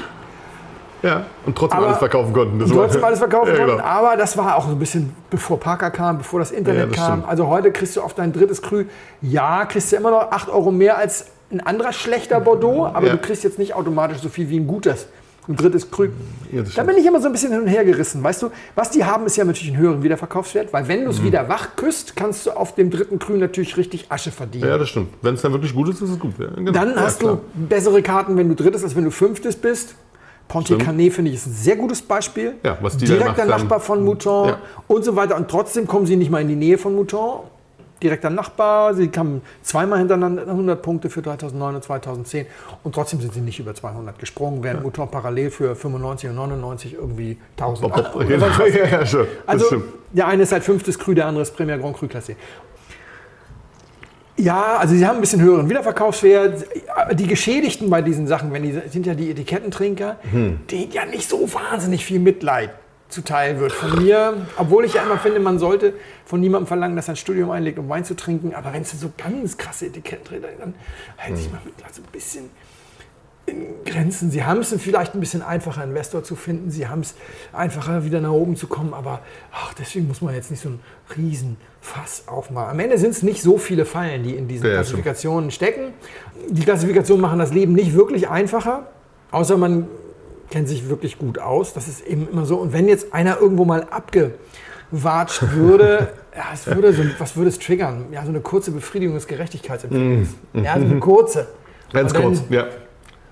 Ja, und trotzdem Aber- alles verkaufen konnten. Das trotzdem alles verkaufen ja, konnten. genau. Aber das war auch so ein bisschen bevor Parker kam, bevor das Ja, Internet das kam. stimmt. Also heute kriegst du auf dein drittes Cru, ja, kriegst du immer noch 8 Euro mehr als ein anderer schlechter Bordeaux, aber Ja. du kriegst jetzt nicht automatisch so viel wie ein gutes. Ein drittes Cru. Ja, da bin ich immer so ein bisschen hin und her gerissen. Weißt du, was die haben, ist ja natürlich einen höheren Wiederverkaufswert, weil wenn du Mhm. es wieder wach küsst, kannst du auf dem dritten Cru natürlich richtig Asche verdienen. Ja, das stimmt. Wenn es dann wirklich gut ist, ist es gut. Ja, genau. Dann ja, hast klar. du bessere Karten, wenn du drittes, als wenn du fünftes bist. Ponte Stimmt. Canet finde ich ist ein sehr gutes Beispiel. Ja, was die Direkter. Nachbar von Mouton Ja. und so weiter. Und trotzdem kommen sie nicht mal in die Nähe von Mouton. Direkter Nachbar, sie kamen zweimal hintereinander 100 Punkte für 2009 und 2010 und trotzdem sind sie nicht über 200 gesprungen, während Mouton parallel für 95 und 99 irgendwie 1000. Bob, ja, ja, ja. Das Also der eine ist halt fünftes Cru, der andere ist Premier Grand Cru Classé. Ja, also sie haben ein bisschen höheren Wiederverkaufswert. Aber Die Geschädigten bei diesen Sachen, wenn die sind ja die Etikettentrinker, Hm. denen ja nicht so wahnsinnig viel Mitleid zuteil wird von mir. Obwohl ich ja immer finde, man sollte von niemandem verlangen, dass er ein Studium einlegt, um Wein zu trinken. Aber wenn es so ganz krasse Etiketten dann halte Hm. ich mal mit so ein bisschen in Grenzen. Sie haben es vielleicht ein bisschen einfacher, Investor zu finden. Sie haben es einfacher, wieder nach oben zu kommen. Aber ach, deswegen muss man jetzt nicht so einen riesen Fass aufmachen. Am Ende sind es nicht so viele Fallen, die in diesen Ja, Klassifikationen stecken. Die Klassifikationen machen das Leben nicht wirklich einfacher, außer man kennt sich wirklich gut aus. Das ist eben immer so. Und wenn jetzt einer irgendwo mal abgewatscht würde, ja, es würde so, was würde es triggern? Ja, so eine kurze Befriedigung des Gerechtigkeitsempfindens. Ja, so eine kurze. Ganz kurz, ja.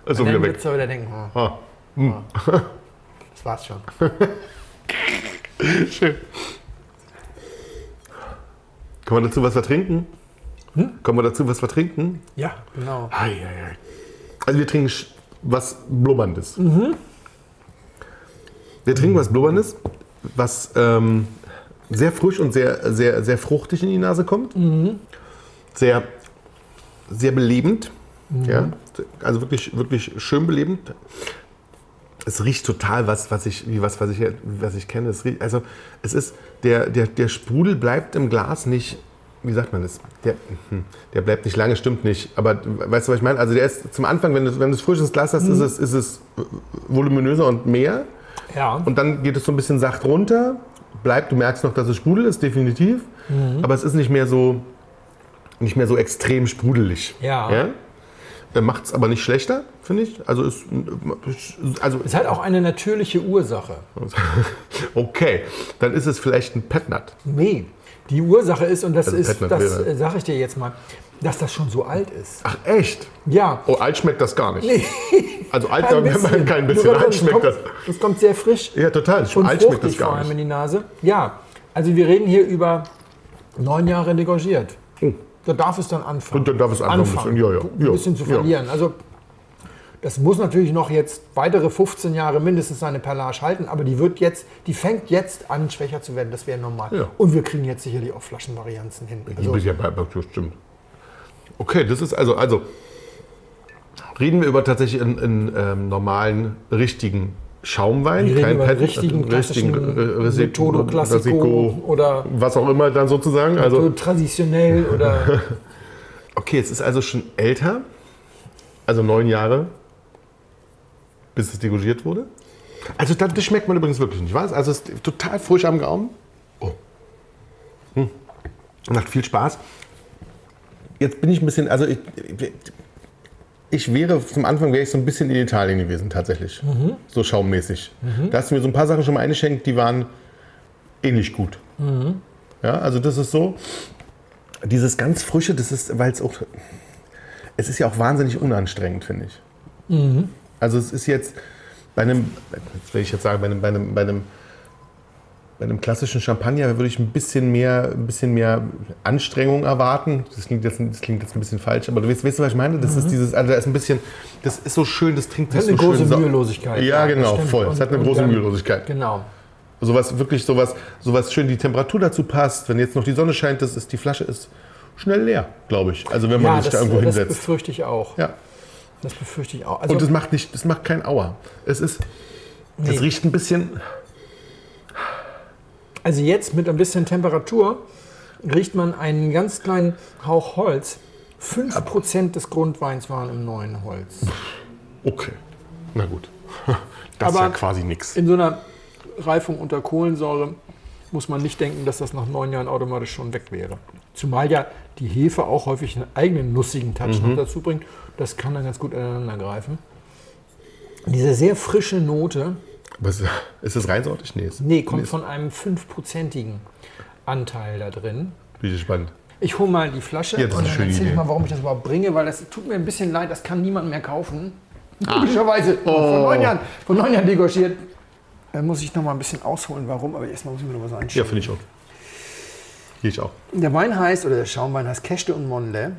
Ist auch dann wieder weg. wird er wieder denken, ah, Ah. das war's schon. Schön. Können wir dazu was vertrinken? Hm? Können wir dazu was vertrinken? Ja, genau. Ei, ei, ei. Also wir trinken sch- was Blubberndes. Mhm. Wir trinken was Blubberndes, was ähm, sehr frisch und sehr, sehr, sehr fruchtig in die Nase kommt. Mhm. Sehr, sehr belebend. Mhm. Ja? Also wirklich, wirklich schön belebend. Es riecht total was, was ich, wie was, was ich, was ich kenne. Es riecht, also es ist, der, der, der Sprudel bleibt im Glas nicht, wie sagt man das? Der, hm, der bleibt nicht lange, stimmt nicht. Aber weißt du, was ich meine? Also der ist zum Anfang, wenn du, wenn du es frisches Glas hast, ist, es, ist es voluminöser und mehr. Ja. Und dann geht es so ein bisschen sacht runter. Bleibt, du merkst noch, dass es Sprudel ist, definitiv. Aber es ist nicht mehr so, nicht mehr so extrem sprudelig. Ja. Macht es aber nicht schlechter, finde ich. Also ist, also Es hat auch eine natürliche Ursache. okay, dann ist es vielleicht ein Petnat. Nee, die Ursache ist, und das Also ist, das sage ich dir jetzt mal, dass das schon so alt ist. Ach echt? Ja. Oh, alt schmeckt das gar nicht. Also alt Kein bisschen, kein bisschen. Nur alt schmeckt kommt, das. Das kommt sehr frisch Ja, total. und alt schmeckt das fruchtig vor gar allem in nicht. die Nase. Ja, also wir reden hier über neun Jahre degorgiert. Da darf es dann anfangen. Und dann darf es anfangen, ein bisschen, ja, ja, ein bisschen zu verlieren. Also das muss natürlich noch jetzt weitere 15 Jahre mindestens seine Perlage halten, aber die wird jetzt, die fängt jetzt an, schwächer zu werden. Das wäre normal. Ja. Und wir kriegen jetzt sicherlich auch Flaschenvarianzen hin. Die Also, ja bei, bei stimmt. Okay, das ist also, also reden wir über tatsächlich einen, einen ähm, normalen, richtigen Schaumwein, wir den Pet- richtigen, äh, Resi- Metodo Classico oder was auch immer dann sozusagen. so Also, traditionell oder okay, es ist also schon älter, also neun Jahre, bis es degorgiert wurde. Also das, das schmeckt man übrigens wirklich nicht, was? Also es ist total frisch am Gaumen. Oh. Hm. Macht viel Spaß. Jetzt bin ich ein bisschen, also ich, ich wäre, zum Anfang wäre ich so ein bisschen in Italien gewesen, tatsächlich. So schaummäßig. Da hast du mir so ein paar Sachen schon mal eingeschenkt, die waren ähnlich gut. Ja, also das ist so. Dieses ganz Frische, das ist, weil es auch. Es ist ja auch wahnsinnig unanstrengend, finde ich. Also es ist jetzt bei einem, jetzt will ich jetzt sagen, bei einem, bei einem, bei einem, bei einem klassischen Champagner würde ich ein bisschen mehr, ein bisschen mehr Anstrengung erwarten. Das klingt jetzt, das klingt jetzt ein bisschen falsch, aber du weißt, weißt du, was ich meine? Das ist dieses, also da ist ein bisschen, das ist so schön, das trinkt Das sich ist so eine große schön. sau- Mühelosigkeit. Ja, genau, stimmt. voll. Es hat eine große dann- Mühelosigkeit. Genau. Sowas wirklich, sowas, sowas schön die Temperatur dazu passt. Wenn jetzt noch die Sonne scheint, das ist, die Flasche ist schnell leer, glaube ich. Also wenn man Ja, sich das, da irgendwo das hinsetzt. befürchte ich auch. Ja. Das befürchte ich auch. Also, Und es macht nicht, es macht kein Aua. Es ist, es Nee. riecht ein bisschen. Also jetzt mit ein bisschen Temperatur riecht man einen ganz kleinen Hauch Holz. 5% des Grundweins waren im neuen Holz. Okay. Na gut. Das ist Aber- ja quasi nichts. In so einer Reifung unter Kohlensäure muss man nicht denken, dass das nach neun Jahren automatisch schon weg wäre. Zumal ja die Hefe auch häufig einen eigenen nussigen Touch Mhm. noch dazu bringt. Das kann dann ganz gut ineinander greifen. Diese sehr frische Note, Was, ist das reinsortig? Nee. ist- nee, kommt ist- von einem fünfprozentigen Anteil da drin. Bin ich gespannt. Ich hole mal die Flasche Ja, ist und dann erzähle ich mal, warum ich das überhaupt bringe, weil das tut mir ein bisschen leid, das kann niemand mehr kaufen. Logischerweise, Oh. von neun Jahren, von neun Jahren degorgiert. Da muss ich noch mal ein bisschen ausholen, warum, aber erstmal muss ich mir noch was Ja, einschieben. finde ich auch. Gehe ich auch. Der Wein heißt, oder der Schaumwein heißt Kechte und Monle.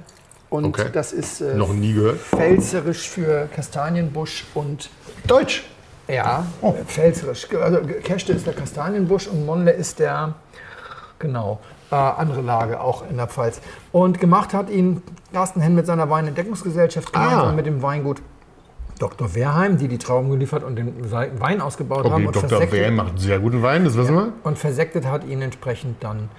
Und Okay. das ist äh, Noch nie gehört. pfälzerisch für Kastanienbusch und Deutsch. Ja, Oh. pfälzerisch. Also Kechte ist der Kastanienbusch und Monle ist der, genau, äh, andere Lage auch in der Pfalz. Und gemacht hat ihn Carsten Henn mit seiner Weinentdeckungsgesellschaft gemeinsam Ah. mit dem Weingut Dr. Wehrheim, die die Trauben geliefert und den Wein ausgebaut haben. Okay, Und Dr. Wähn macht sehr guten Wein, das wissen wir. und versektet hat ihn entsprechend dann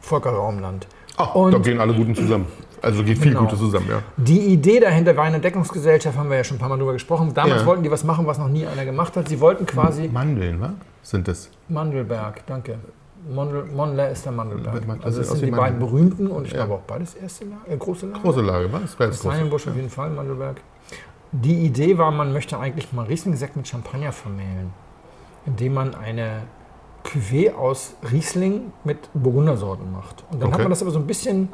Volker Raumland. Ah, Und- da gehen alle Guten zusammen. Also geht viel Genau. Gutes zusammen, ja. Die Idee dahinter Weinentdeckungsgesellschaft haben wir ja schon ein paar Mal drüber gesprochen. Damals Ja. wollten die was machen, was noch nie einer gemacht hat. Sie wollten quasi Mandeln, wa? Sind das? Mandelberg, danke. Mondel, Mondler ist der Mandelberg. Das Also das sind die beiden berühmten und ich glaube auch beides erste Lage, äh, große Lage. Große Lage, wa? Das war jetzt groß. Kastanienbusch auf jeden Fall, Mandelberg. Die Idee war, man möchte eigentlich mal Riesling-Sekt mit Champagner vermählen, indem man eine Cuvée aus Riesling mit Burgundersorten macht. Und dann hat Okay. man das aber so ein bisschen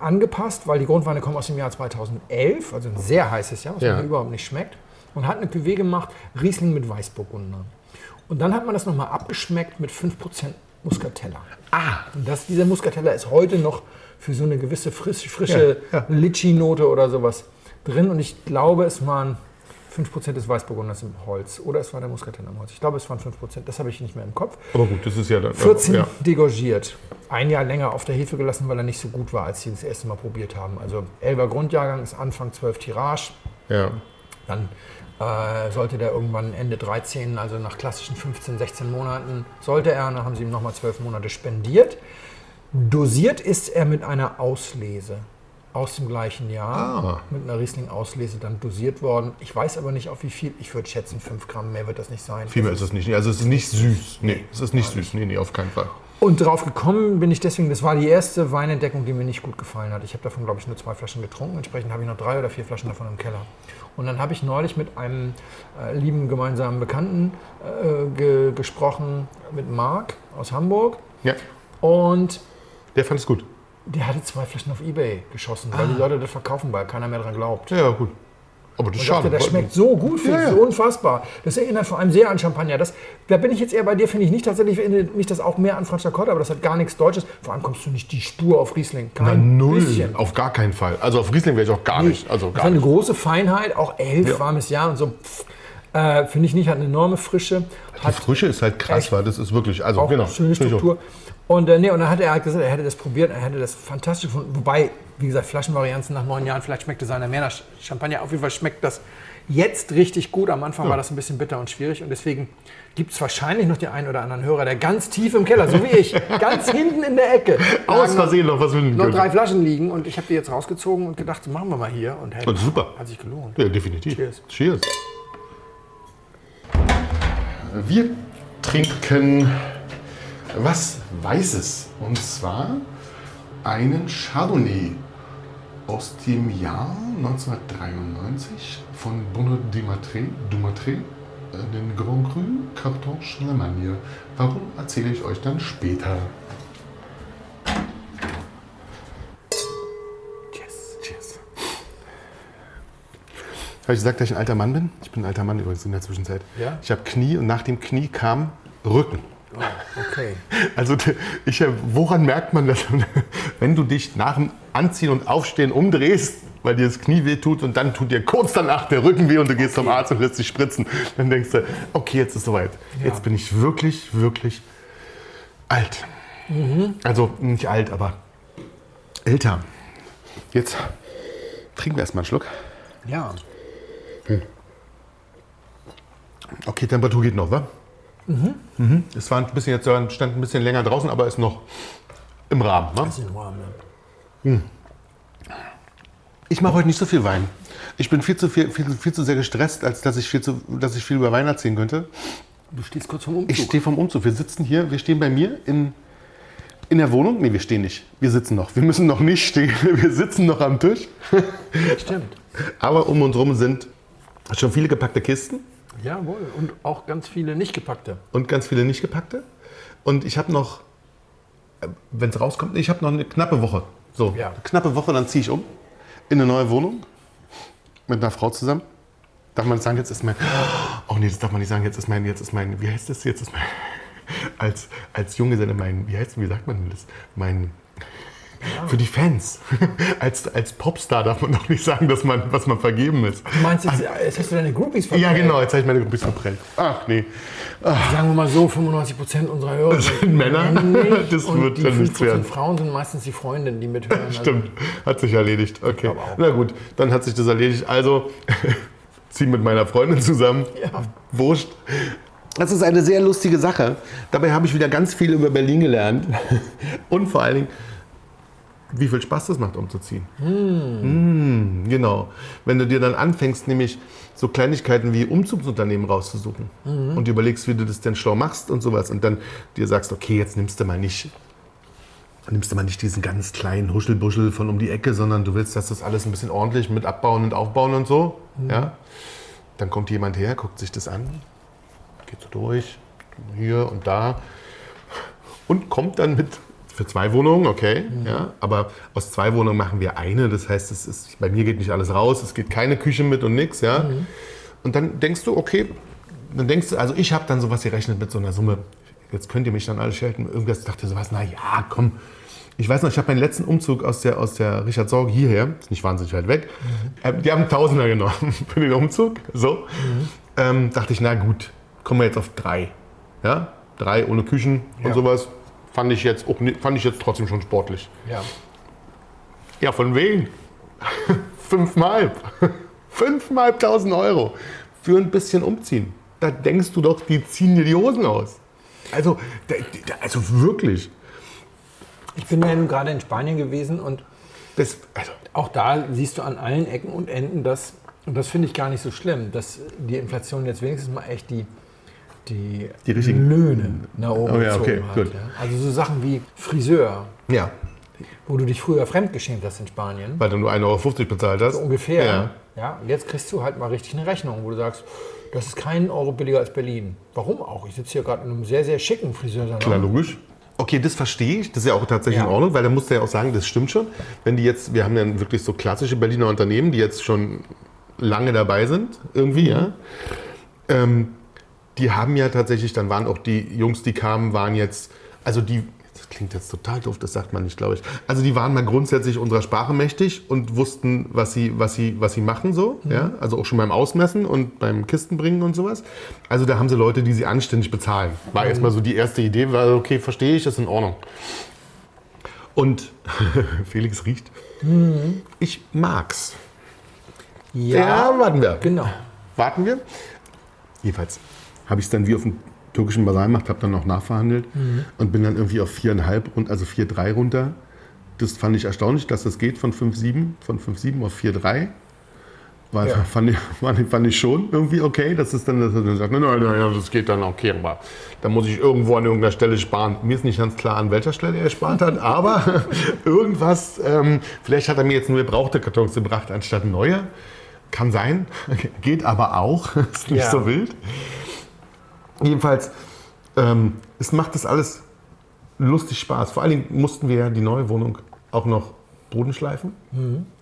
angepasst, weil die Grundweine kommen aus dem Jahr 2011, also ein sehr heißes Jahr, was Ja. mir überhaupt nicht schmeckt. Und hat eine Cuvée gemacht, Riesling mit Weißburgunder. Und dann hat man das nochmal abgeschmeckt mit 5% Muscatella. Ah, Und das, dieser Muscatella ist heute noch für so eine gewisse frisch, frische Ja, ja. Litchi-Note oder sowas drin. Und ich glaube, es waren 5% des Weißburgunders im Holz. Oder es war der Muscatella im Holz. Ich glaube, es waren 5%. Das habe ich nicht mehr im Kopf. aber gut, das ist ja dann. 14 Ja. degorgiert. Ein Jahr länger auf der Hefe gelassen, weil er nicht so gut war, als sie das erste Mal probiert haben. Also 11er Grundjahrgang ist Anfang 12 Tirage. ja. Dann äh, sollte der irgendwann Ende 13, also nach klassischen 15, 16 Monaten, sollte er, dann haben sie ihm nochmal 12 Monate spendiert. Dosiert ist er mit einer Auslese aus dem gleichen Jahr, Ah. mit einer Riesling-Auslese dann dosiert worden. Ich weiß aber nicht, auf wie viel. Ich würde schätzen, 5 Gramm mehr wird das nicht sein. Viel mehr ist es nicht. Also es ist nicht süß. Nee, es ist nicht süß. Nee, nee, auf keinen Fall. Und drauf gekommen bin ich deswegen, das war die erste Weinentdeckung, die mir nicht gut gefallen hat. Ich habe davon, glaube ich, nur zwei Flaschen getrunken. Entsprechend habe ich noch drei oder vier Flaschen davon im Keller. Und dann habe ich neulich mit einem äh, lieben gemeinsamen Bekannten äh, ge gesprochen, mit Marc aus Hamburg. Ja, Und der fand es gut. Der hatte zwei Flaschen auf Ebay geschossen, weil die Leute das verkaufen, weil keiner mehr dran glaubt. Ja, gut. Aber das Ich dachte, schade. das schmeckt so gut, finde Ja, ich, ja. so unfassbar. Das erinnert vor allem sehr an Champagner. Das, da bin ich jetzt eher bei dir, finde ich nicht. Tatsächlich erinnert mich das auch mehr an Franciacorta, aber das hat gar nichts Deutsches. Vor allem kommst du nicht die Spur auf Riesling. Na, Kein null. bisschen. Auf gar keinen Fall. Also auf Riesling wäre ich auch gar nicht. Also Das gar hat eine nicht. große Feinheit, auch elf, Ja. warmes Jahr und so. Pff, Äh, finde ich nicht, hat eine enorme Frische. Die Frische ist halt krass, weil das ist wirklich, also auch genau. schöne. Struktur. Und, äh, nee, und dann hat er halt gesagt, er hätte das probiert, er hätte das fantastisch gefunden. Wobei, wie gesagt, Flaschenvarianzen nach neun Jahren, vielleicht schmeckte seiner mehr nach Champagner. Auf jeden Fall schmeckt das jetzt richtig gut. Am Anfang war das ein bisschen bitter und schwierig. Und deswegen gibt es wahrscheinlich noch den einen oder anderen Hörer, der ganz tief im Keller, so wie ich, ganz hinten in der Ecke, Aus Versehen noch was finden noch drei. Flaschen liegen. Und ich habe die jetzt rausgezogen und gedacht, machen wir mal hier. Und hey, Und super. hat sich gelohnt. Ja, definitiv. Cheers. Cheers. Wir trinken was Weißes. Und zwar einen Chardonnay. aus dem Jahr 1993 von Bruno Dumatré, Dumatré äh, den Grand Cru Carton Charlemagne. Warum erzähle ich euch dann später? Yes. Cheers. Habe ich gesagt, dass ich ein alter Mann bin? Ich bin ein alter Mann übrigens in der Zwischenzeit. Ja? Ich habe Knie und nach dem Knie kam Rücken. Oh, okay. Also ich, woran merkt man das, wenn du dich nach dem Anziehen und Aufstehen umdrehst, weil dir das Knie weh tut und dann tut dir kurz danach der Rücken weh und du gehst zum Arzt und lässt dich spritzen. Dann denkst du, okay, jetzt ist soweit. Ja. Jetzt bin ich wirklich, wirklich alt. Also nicht alt, aber älter. Jetzt trinken wir erstmal einen Schluck. Ja. Okay, Temperatur geht noch, wa? Mhm. Es war ein bisschen jetzt stand ein bisschen länger draußen, aber ist noch im Rahmen. Wa? Ist in warm, ne? Ich mache heute nicht so viel Wein. Ich bin viel zu, viel, viel, viel zu sehr gestresst, als dass ich, viel zu, dass ich viel über Wein erzählen könnte. Du stehst kurz vom Ich Umzug. stehe vom Umzug. Wir sitzen hier, wir stehen bei mir in, in der Wohnung. Nee, wir stehen nicht. Wir sitzen noch. Wir müssen noch nicht stehen. Wir sitzen noch am Tisch. Stimmt. Aber um uns rum sind schon viele gepackte Kisten Jawohl. Und auch ganz viele nicht gepackte. und ganz viele nicht gepackte. Und ich habe noch, wenn es rauskommt, ich habe noch eine knappe Woche. So, Ja. eine knappe Woche, dann ziehe ich um in eine neue Wohnung mit einer Frau zusammen. Darf man sagen, jetzt ist mein. Oh nee, das darf man nicht sagen, jetzt ist mein, jetzt ist mein, wie heißt das? Jetzt ist mein. Als, als Junggeselle mein, wie heißt wie sagt man denn das? Mein. Für die Fans. Als, als Popstar darf man doch nicht sagen, dass man, was man vergeben ist. Du meinst jetzt, jetzt hast du deine Groupies Ja, verprellt. genau, jetzt habe ich meine Gruppe verprellt. Ach nee. Sagen wir mal so, 95% unserer Hörer sind Männer. männlich Das und wird die dann nichts 5% werden. Frauen sind meistens die Freundinnen, die mithören. Also, Stimmt, hat sich erledigt. Okay. Na gut, dann hat sich das erledigt. Also, zieh mit meiner Freundin zusammen. Ja. Wurscht. Das ist eine sehr lustige Sache. Dabei habe ich wieder ganz viel über Berlin gelernt. Und vor allen Dingen, wie viel Spaß das macht, umzuziehen. Mm, genau. Wenn du dir dann anfängst, nämlich so Kleinigkeiten wie Umzugsunternehmen rauszusuchen und dir überlegst, wie du das denn schlau machst und sowas und dann dir sagst, okay, jetzt nimmst du mal nicht nimmst du mal nicht diesen ganz kleinen Huschelbuschel von um die Ecke, sondern du willst, dass das alles ein bisschen ordentlich mit abbauen und aufbauen und so. Ja? Dann kommt jemand her, guckt sich das an, geht so durch, hier und da und kommt dann mit für zwei Wohnungen, okay, ja, aber aus zwei Wohnungen machen wir eine. Das heißt, es ist, bei mir geht nicht alles raus, es geht keine Küche mit und nichts, ja. Und dann denkst du, okay, dann denkst du, also ich habe dann sowas gerechnet mit so einer Summe. Jetzt könnt ihr mich dann alle schelten. Irgendwas dachte sowas, na ja, komm. Ich weiß noch, ich habe meinen letzten Umzug aus der, aus der Richard Sorge hierher, ist nicht wahnsinnig weit weg, äh, die haben Tausender genommen für den Umzug. So. Ähm, dachte ich, na gut, kommen wir jetzt auf drei. Ja? Drei ohne Küchen und Ja. sowas. Fand ich, jetzt auch, fand ich jetzt trotzdem schon sportlich. Ja. Ja, von wegen. Fünfmal. Fünfmaltausend Euro für ein bisschen umziehen. Da denkst du doch, die ziehen dir die Hosen aus. Also, also wirklich. Ich bin ja nun gerade in Spanien gewesen und Das, also, auch da siehst du an allen Ecken und Enden, dass, und das finde ich gar nicht so schlimm, dass die Inflation jetzt wenigstens mal echt die, die, Die richtigen- Löhne nach oben Oh ja, gezogen okay, hat. gut. Ja. Also so Sachen wie Friseur, ja, wo du dich früher fremdgeschämt hast in Spanien. weil du nur 1,50 Euro bezahlt hast. So ungefähr. Ja. Ja. und jetzt kriegst du halt mal richtig eine Rechnung, wo du sagst, das ist kein Euro billiger als Berlin. Warum auch? Ich sitze hier gerade in einem sehr, sehr schicken Friseursalon. Klar, logisch. Okay, das verstehe ich. Das ist ja auch tatsächlich Ja. in Ordnung, weil da musst du ja auch sagen, das stimmt schon. Wenn die jetzt, wir haben ja wirklich so klassische Berliner Unternehmen, die jetzt schon lange dabei sind, irgendwie, ja. Ähm, die haben ja tatsächlich, dann waren auch die Jungs, die kamen, waren jetzt, also die, das klingt jetzt total doof, das sagt man nicht, glaube ich. Also die waren mal grundsätzlich unserer Sprache mächtig und wussten, was sie, was sie, was sie machen so, ja. Also auch schon beim Ausmessen und beim Kistenbringen und sowas. Also da haben sie Leute, die sie anständig bezahlen. War erstmal so die erste Idee, war okay, verstehe ich, ist in Ordnung. Und Felix riecht. Ich mag's. Ja, warten wir. Genau. Warten wir. Jedenfalls habe ich es dann wie auf dem türkischen Basar gemacht, habe dann noch nachverhandelt und bin dann irgendwie auf 4,5, rund- also 4,3 runter. Das fand ich erstaunlich, dass das geht von 5,7, von 5,7 auf 4,3. Weil Ja. fand, ich, fand, ich, fand ich schon irgendwie okay, dass es dann, dass er dann sagt, nein, nein, nein, das geht dann okay, aber da muss ich irgendwo an irgendeiner Stelle sparen. Mir ist nicht ganz klar, an welcher Stelle er gespart hat, aber irgendwas, ähm, vielleicht hat er mir jetzt nur gebrauchte Kartons gebracht anstatt neue. Kann sein, geht aber auch, ist nicht Ja. so wild. Jedenfalls, ähm, es macht das alles lustig Spaß. Vor allen Dingen mussten wir ja die neue Wohnung auch noch Boden schleifen.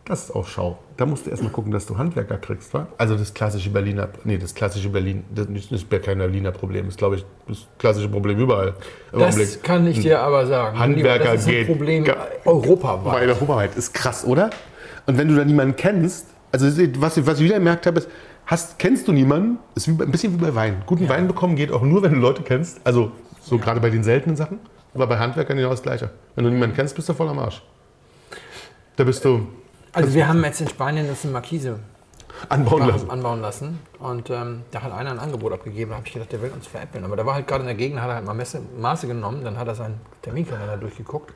Das ist auch Schau. Da musst du erstmal gucken, dass du Handwerker kriegst, wa? Also das klassische Berliner, nee, das klassische Berlin, das ist kein Berliner Problem, das ist, glaube ich, das klassische Problem überall. Im Das Augenblick. kann ich dir aber sagen. Handwerker das ist ein geht Problem europaweit. Europaweit ist krass, oder? Und wenn du da niemanden kennst, also was, ich- was ich wieder gemerkt habe, ist, hast, kennst du niemanden, ist wie, ein bisschen wie bei Wein. Guten Wein bekommen geht auch nur, wenn du Leute kennst. Also so gerade bei den seltenen Sachen. Aber bei Handwerkern genau das Gleiche. Wenn du niemanden kennst, bist du voll am Arsch. Da bist du Also wir haben jetzt in Spanien das eine Markise anbauen lassen. anbauen lassen. Und ähm, da hat einer ein Angebot abgegeben. Da habe ich gedacht, der will uns veräppeln. Aber der war halt gerade in der Gegend, hat er halt mal Messe, Maße genommen. Dann hat er seinen Terminkalender durchgeguckt.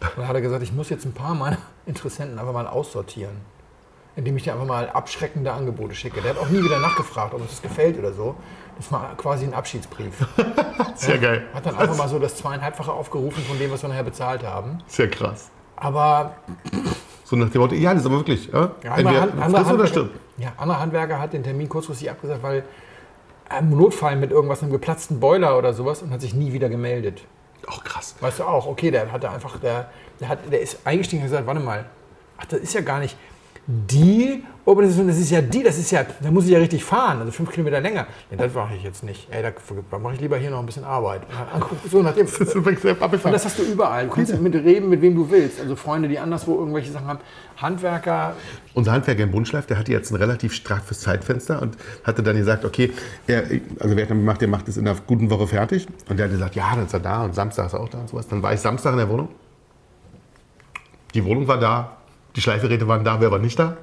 Und dann hat er gesagt, ich muss jetzt ein paar meiner Interessenten einfach mal aussortieren. Indem ich dir einfach mal abschreckende Angebote schicke. Der hat auch nie wieder nachgefragt, ob uns das gefällt oder so. Das war quasi ein Abschiedsbrief. Sehr geil. Hat dann einfach mal so das zweieinhalbfache aufgerufen von dem, was wir nachher bezahlt haben. Sehr krass. Aber So nach dem Motto, ja, das ist aber wirklich. Ja? Ja, andere, friss andere, Handwerker, ja, andere Handwerker hat den Termin kurzfristig abgesagt, weil im Notfall mit irgendwas, einem geplatzten Boiler oder sowas und hat sich nie wieder gemeldet. Auch krass. Weißt du auch, okay, der hatte einfach, der, der, hat, der ist eingestiegen und gesagt, warte mal, ach, das ist ja gar nicht die Organisation, das ist ja die, das ist ja, da muss ich ja richtig fahren, also fünf Kilometer länger. Nee, das mache ich jetzt nicht. Ey, da, mache ich lieber hier noch ein bisschen Arbeit. Angucken, so nach dem, und das hast du überall. Du kannst mit reden, mit wem du willst. Also Freunde, die anderswo irgendwelche Sachen haben. Handwerker, Unser Handwerker im Bundschleif, der hatte jetzt ein relativ straffes Zeitfenster und hatte dann gesagt, okay, er, also wer hat dann gemacht, der macht es in einer guten Woche fertig. Und der hat gesagt, ja, dann ist er da und Samstag ist er auch da und sowas. Dann war ich Samstag in der Wohnung. Die Wohnung war da, die Schleifgeräte waren da, wer war nicht da?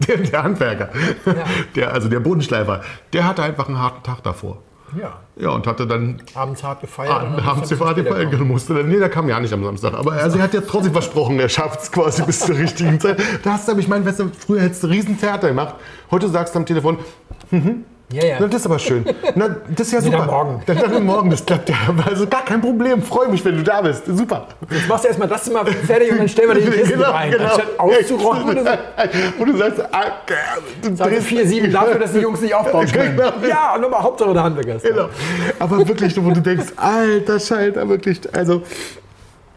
Der, der Handwerker, der, also der Bodenschleifer, der hatte einfach einen harten Tag davor. ja, Ja, und hatte dann abends hart gefeiert. dann Ah, später kommen. gefeiert musste. Dann, nee, der kam ja nicht am Samstag. Aber also, er hat jetzt trotzdem versprochen, er schafft es quasi bis zur richtigen Zeit. Da hast du, aber ich meine, weißt du, früher hättest du riesen Theater gemacht. Heute sagst du am Telefon, Ja, ja. das ist aber schön. Na, das ist ja super. dann morgen. Dann, dann morgen, das klappt ja. Also gar kein Problem. Freue mich, wenn du da bist. Super. Jetzt machst du erstmal das Zimmer fertig und dann stellen wir die Kisten rein. Anstatt auszuräumen. Und Und du sagst, ah, du drehst 4, 7 dafür, dass die Jungs nicht aufbauen können. Genau. Ja, und nochmal Hauptsache der Handwerker ist. Genau. Aber wirklich, wo du denkst, alter Schalter, wirklich. Also,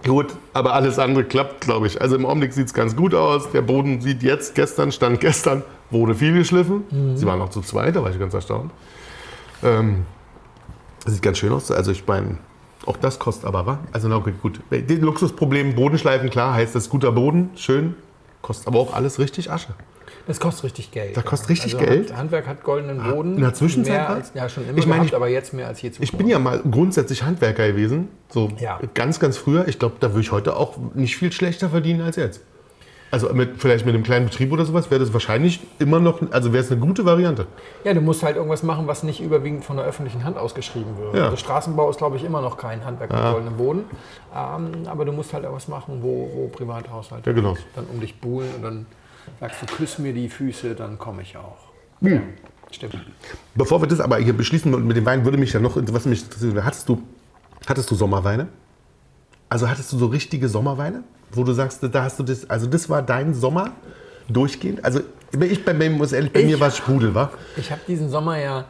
gut, aber alles andere klappt, glaube ich. Also im Augenblick sieht es ganz gut aus. Der Boden sieht jetzt, gestern, stand gestern, wurde viel geschliffen. Sie waren noch zu zweit, da war ich ganz erstaunt. Ähm, sieht ganz schön aus. Also ich meine, auch das kostet aber, wa? Also na okay, gut. Den Luxusproblem, Bodenschleifen, klar, heißt das guter Boden, schön. Kostet aber auch alles richtig Asche. Das kostet richtig Geld. Das kostet richtig also Geld? Hand- Handwerk hat goldenen Boden. in der Zwischenzeit als, ja, schon immer Ich meine, gehabt, ich- aber jetzt mehr als je zuvor. Ich bin ja mal grundsätzlich Handwerker gewesen, so Ja. ganz, ganz früher. Ich glaube, da würde ich heute auch nicht viel schlechter verdienen als jetzt. Also mit, vielleicht mit einem kleinen Betrieb oder sowas wäre das wahrscheinlich immer noch, also wäre es eine gute Variante. Ja, du musst halt irgendwas machen, was nicht überwiegend von der öffentlichen Hand ausgeschrieben wird. Ja. Also Straßenbau ist, glaube ich, immer noch kein Handwerk mit goldenem Boden. Ähm, aber du musst halt irgendwas machen, wo, wo Privathaushalte Ja, genau. dann um dich buhlen und dann sagst du, küss mir die Füße, dann komme ich auch. Stimmt. Bevor wir das aber hier beschließen und mit dem Wein würde mich ja noch, was mich hattest du, hattest du Sommerweine? Also hattest du so richtige Sommerweine, wo du sagst, da hast du das, also das war dein Sommer durchgehend? Also ich bei mir muss ehrlich, bei Ich- mir war es Sprudel, war? Ich habe diesen Sommer ja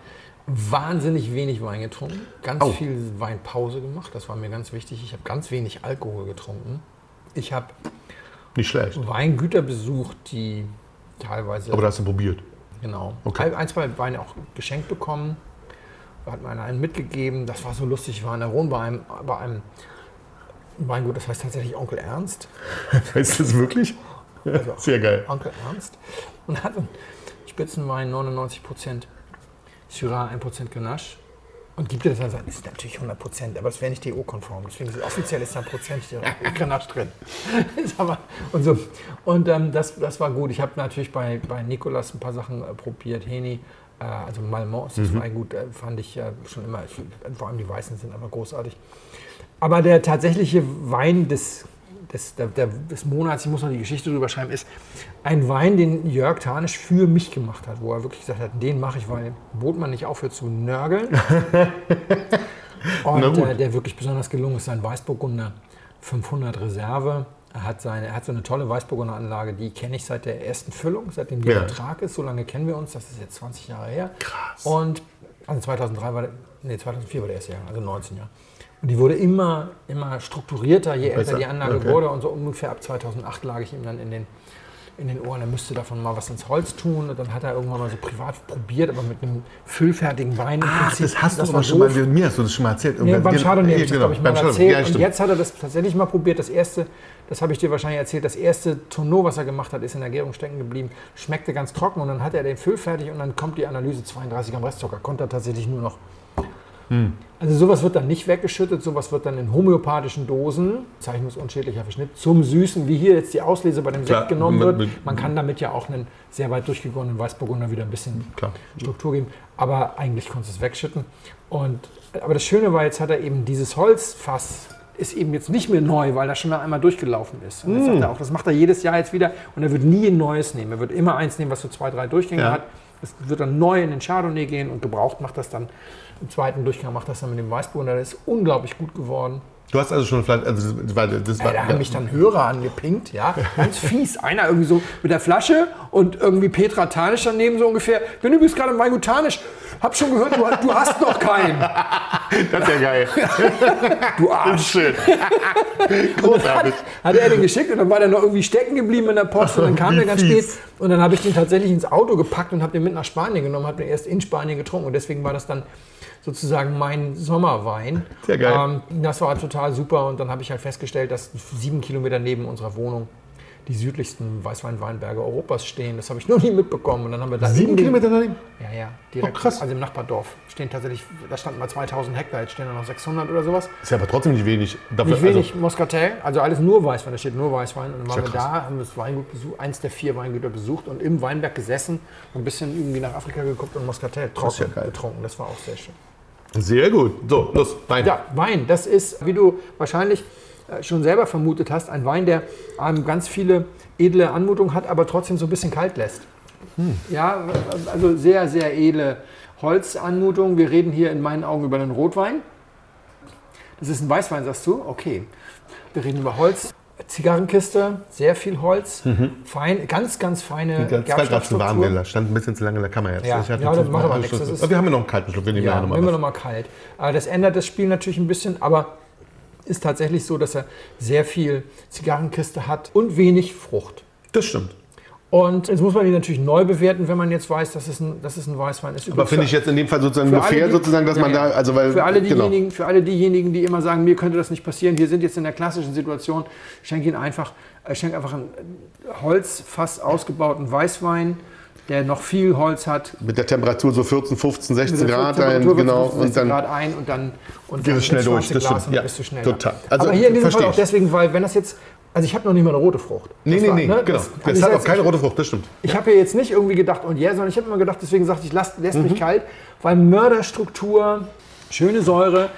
wahnsinnig wenig Wein getrunken, ganz Oh. viel Weinpause gemacht, das war mir ganz wichtig. Ich habe ganz wenig Alkohol getrunken. Ich habe Nicht schlecht. Weingüter besucht, die teilweise Aber da hast du probiert. Genau. Okay. Ein, zwei Weine auch geschenkt bekommen. Da hat mir einer einen mitgegeben. Das war so lustig. Ich war in der Rhone bei einem, bei einem Weingut, das heißt tatsächlich Onkel Ernst. Heißt das wirklich? Also Sehr geil. Onkel Ernst. Und hat einen Spitzenwein 99%, Syrah 1% Grenache. Und gibt dir das dann sagen, das ist natürlich 100%, aber das wäre nicht DO-konform. Deswegen ist offiziell ist da ein Prozent Grenache drin. Und so. und ähm, das, das war gut. Ich habe natürlich bei, bei Nicolas ein paar Sachen äh, probiert. Heni, äh, also Malmont ist das Weingut, äh, fand ich äh, schon immer, ich, vor allem die Weißen sind einfach großartig. Aber der tatsächliche Wein des des, der, der, des Monats, ich muss noch die Geschichte drüber schreiben, ist ein Wein, den Jörg Tanisch für mich gemacht hat, wo er wirklich gesagt hat, den mache ich, weil Botmann nicht aufhört zu nörgeln. Und äh, der wirklich besonders gelungen ist, sein Weißburgunder 500 Reserve. Er hat, seine, er hat so eine tolle Weißburgunder Anlage, die kenne ich seit der ersten Füllung, seitdem die Ja. Ertrag ist. So lange kennen wir uns, das ist jetzt 20 Jahre her. Krass. Und also 2003 war der, nee, 2004 war der erste Jahr, also 19 Jahre. Und die wurde immer, immer strukturierter, je älter die Anlage okay. wurde. Und so ungefähr ab 2008 lag ich ihm dann in den, in den Ohren, er müsste davon mal was ins Holz tun. Und dann hat er irgendwann mal so privat probiert, aber mit einem füllfertigen Wein im Ach, Prinzip. das hast du war aber schon mal, mir hast du das schon mal erzählt. Nee, beim Chardonnay habe ich das, genau, glaube ich, mal erzählt. Ja, und jetzt hat er das tatsächlich mal probiert. Das erste, das habe ich dir wahrscheinlich erzählt, das erste Tonneau, was er gemacht hat, ist in der Gärung stecken geblieben. Schmeckte ganz trocken und dann hat er den Füll fertig und dann kommt die Analyse 32 Gramm Restzucker. Konnte er tatsächlich nur noch. Hm. Also sowas wird dann nicht weggeschüttet, sowas wird dann in homöopathischen Dosen, zeichnungsunschädlicher Verschnitt, zum Süßen, wie hier jetzt die Auslese bei dem Klar, Sekt genommen mit- wird. Man kann damit ja auch einen sehr weit durchgegorenen Weißburgunder wieder ein bisschen Klar. Struktur geben. Aber eigentlich konntest du es wegschütten. Und, aber das Schöne war, jetzt hat er eben dieses Holzfass, ist eben jetzt nicht mehr neu, weil das schon mal einmal durchgelaufen ist. Und jetzt sagt er auch, das macht er jedes Jahr jetzt wieder. Und er wird nie ein neues nehmen. Er wird immer eins nehmen, was so zwei, drei Durchgänge Ja. hat. Es wird dann neu in den Chardonnay gehen und gebraucht macht das dann im zweiten Durchgang, macht das dann mit dem Weißburgunder. Das ist unglaublich gut geworden. Du hast also schon vielleicht, also das war, das Ja, war, da haben mich dann Hörer angepinkt, ja, ganz fies. Einer irgendwie so mit der Flasche und irgendwie Petra Tanisch daneben so ungefähr. Bin übrigens gerade Weingut Tanisch. Hab schon gehört, du, du hast noch keinen. das ist ja geil. Du Arsch. Schön. Hat, Großartig. hat er den geschickt und dann war der noch irgendwie stecken geblieben in der Post und dann kam der ganz spät und dann habe ich den tatsächlich ins Auto gepackt und habe den mit nach Spanien genommen, habe den erst in Spanien getrunken und deswegen war das dann sozusagen mein Sommerwein. Sehr geil. Ähm, das war total super und dann habe ich halt festgestellt, dass sieben Kilometer neben unserer Wohnung die südlichsten Weißwein-Weinberge Europas stehen. Das habe ich noch nie mitbekommen. Und dann haben wir da Sieben Kilometer daneben? Ja, ja, direkt. Oh, krass. Also im Nachbardorf stehen tatsächlich, da standen mal 2000 Hektar, jetzt stehen da noch 600 oder sowas. Ist ja aber trotzdem nicht wenig. Dafür, Nicht wenig Moscatel, also alles nur Weißwein, da steht nur Weißwein. Und dann waren ja wir da, haben das Weingut besucht, eins der vier Weingüter besucht und im Weinberg gesessen und ein bisschen irgendwie nach Afrika geguckt und Moscatel trocken ja geil. getrunken. Das war auch sehr schön. Sehr gut. So, los, Wein. Ja, Wein, das ist, wie du wahrscheinlich äh, schon selber vermutet hast, ein Wein, der ähm, ganz viele edle Anmutung hat, aber trotzdem so ein bisschen kalt lässt. Ja, also sehr, sehr edle Holzanmutung. Wir reden hier in meinen Augen über einen Rotwein. Das ist ein Weißwein, sagst du? Okay. Wir reden über Holz. Zigarrenkiste, sehr viel Holz, fein, ganz, ganz feine zu warm, Gerbstoffstruktur. der stand ein bisschen zu lange in der Kammer jetzt. Ja, ja, das noch macht aber einen nichts, ist- wir haben ja noch einen kalten Schluck, wir nehmen ja, Ja, noch mal nehmen wir nochmal kalt. Das ändert das Spiel natürlich ein bisschen, aber ist tatsächlich so, dass er sehr viel Zigarrenkiste hat und wenig Frucht. Das stimmt. Und jetzt muss man ihn natürlich neu bewerten, wenn man jetzt weiß, dass es ein, dass es ein Weißwein ist. Aber finde ich jetzt in dem Fall sozusagen nur fair, die- sozusagen, dass Ja, man da, also weil, für alle, genau. diejenigen, für alle diejenigen, die immer sagen, mir könnte das nicht passieren, wir sind jetzt in der klassischen Situation, schenke ihn einfach, äh, schenk einfach einen Holzfass ausgebauten Weißwein, der noch viel Holz hat. Mit der Temperatur so 14, 15, 16 Mit der Grad ein, genau. 15, Und 16 dann Grad ein und dann und geht es schnell durch. Das Glas stimmt. Ja, total. Also, Aber hier in diesem verstehe Fall auch deswegen, weil wenn das jetzt, also ich habe noch nicht mal eine rote Frucht. Nee, Das nee, war, nee, ne, genau. das- Das, ich hat auch keine rote Frucht, das stimmt. Ich habe ja jetzt nicht irgendwie gedacht, und ja, sondern ich habe immer gedacht, deswegen sagte ich, lass, lässt Mhm. mich kalt, weil Mörderstruktur, schöne Säure,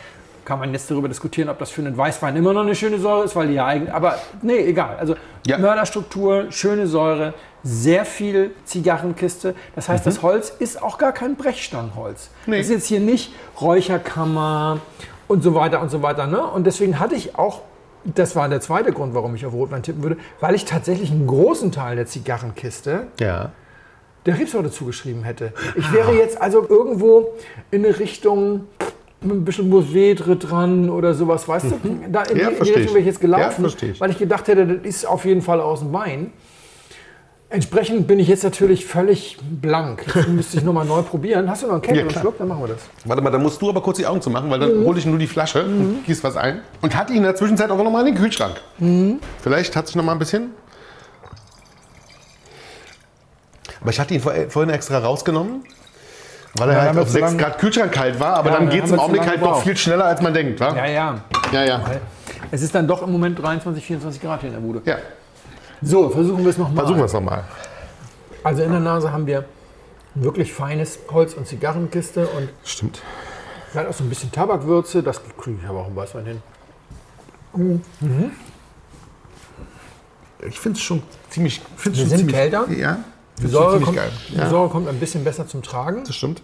kann man jetzt darüber diskutieren, ob das für einen Weißwein immer noch eine schöne Säure ist, weil die ja eigentlich, aber nee, egal. Also Ja. Mörderstruktur, schöne Säure, sehr viel Zigarrenkiste. Das heißt, das Holz ist auch gar kein Brechstangenholz. Mhm. Nee. Das ist jetzt hier nicht Räucherkammer und so weiter und so weiter. Ne? Und deswegen hatte ich auch, das war der zweite Grund, warum ich auf Rotwein tippen würde, weil ich tatsächlich einen großen Teil der Zigarrenkiste Ja. der Rebsorte zugeschrieben hätte. Ich wäre jetzt also irgendwo in eine Richtung mit ein bisschen Mourvedre dran oder sowas, weißt du? Da in, Ja, die, Richtung wäre ich jetzt gelaufen, Ja, weil ich gedacht hätte, das ist auf jeden Fall aus dem Wein. Entsprechend bin ich jetzt natürlich völlig blank. Jetzt müsste ich nochmal neu probieren. Hast du noch einen Kelch Ja, klar. Schluck? Dann machen wir das. Warte mal, dann musst du aber kurz die Augen zu machen, weil dann Mhm. hole ich nur die Flasche und gieß was ein. Und hatte ihn in der Zwischenzeit auch noch mal in den Kühlschrank. Mhm. Vielleicht hat sich noch mal ein bisschen. Aber ich hatte ihn vor, vorhin extra rausgenommen, weil er Ja, halt haben wir auf zu 6 lang- Grad Kühlschrank kalt war. Aber Ja, dann da geht es im Augenblick halt noch viel schneller, als man denkt. Wa? Ja, ja. ja. ja. Es ist dann doch im Moment 23, 24 Grad hier in der Bude. ja. So, versuchen wir es nochmal. Versuchen wir es nochmal. Also in der Nase haben wir wirklich feines Holz- und Zigarrenkiste und Stimmt. Vielleicht auch so ein bisschen Tabakwürze, das kriege ich aber auch im Weißwein hin. Mhm. ich finde es schon ziemlich. Find's Wir schon sind ziemlich, kälter. Ja. Die Säure, kommt, geil. die Ja, Säure kommt ein bisschen besser zum Tragen. das stimmt.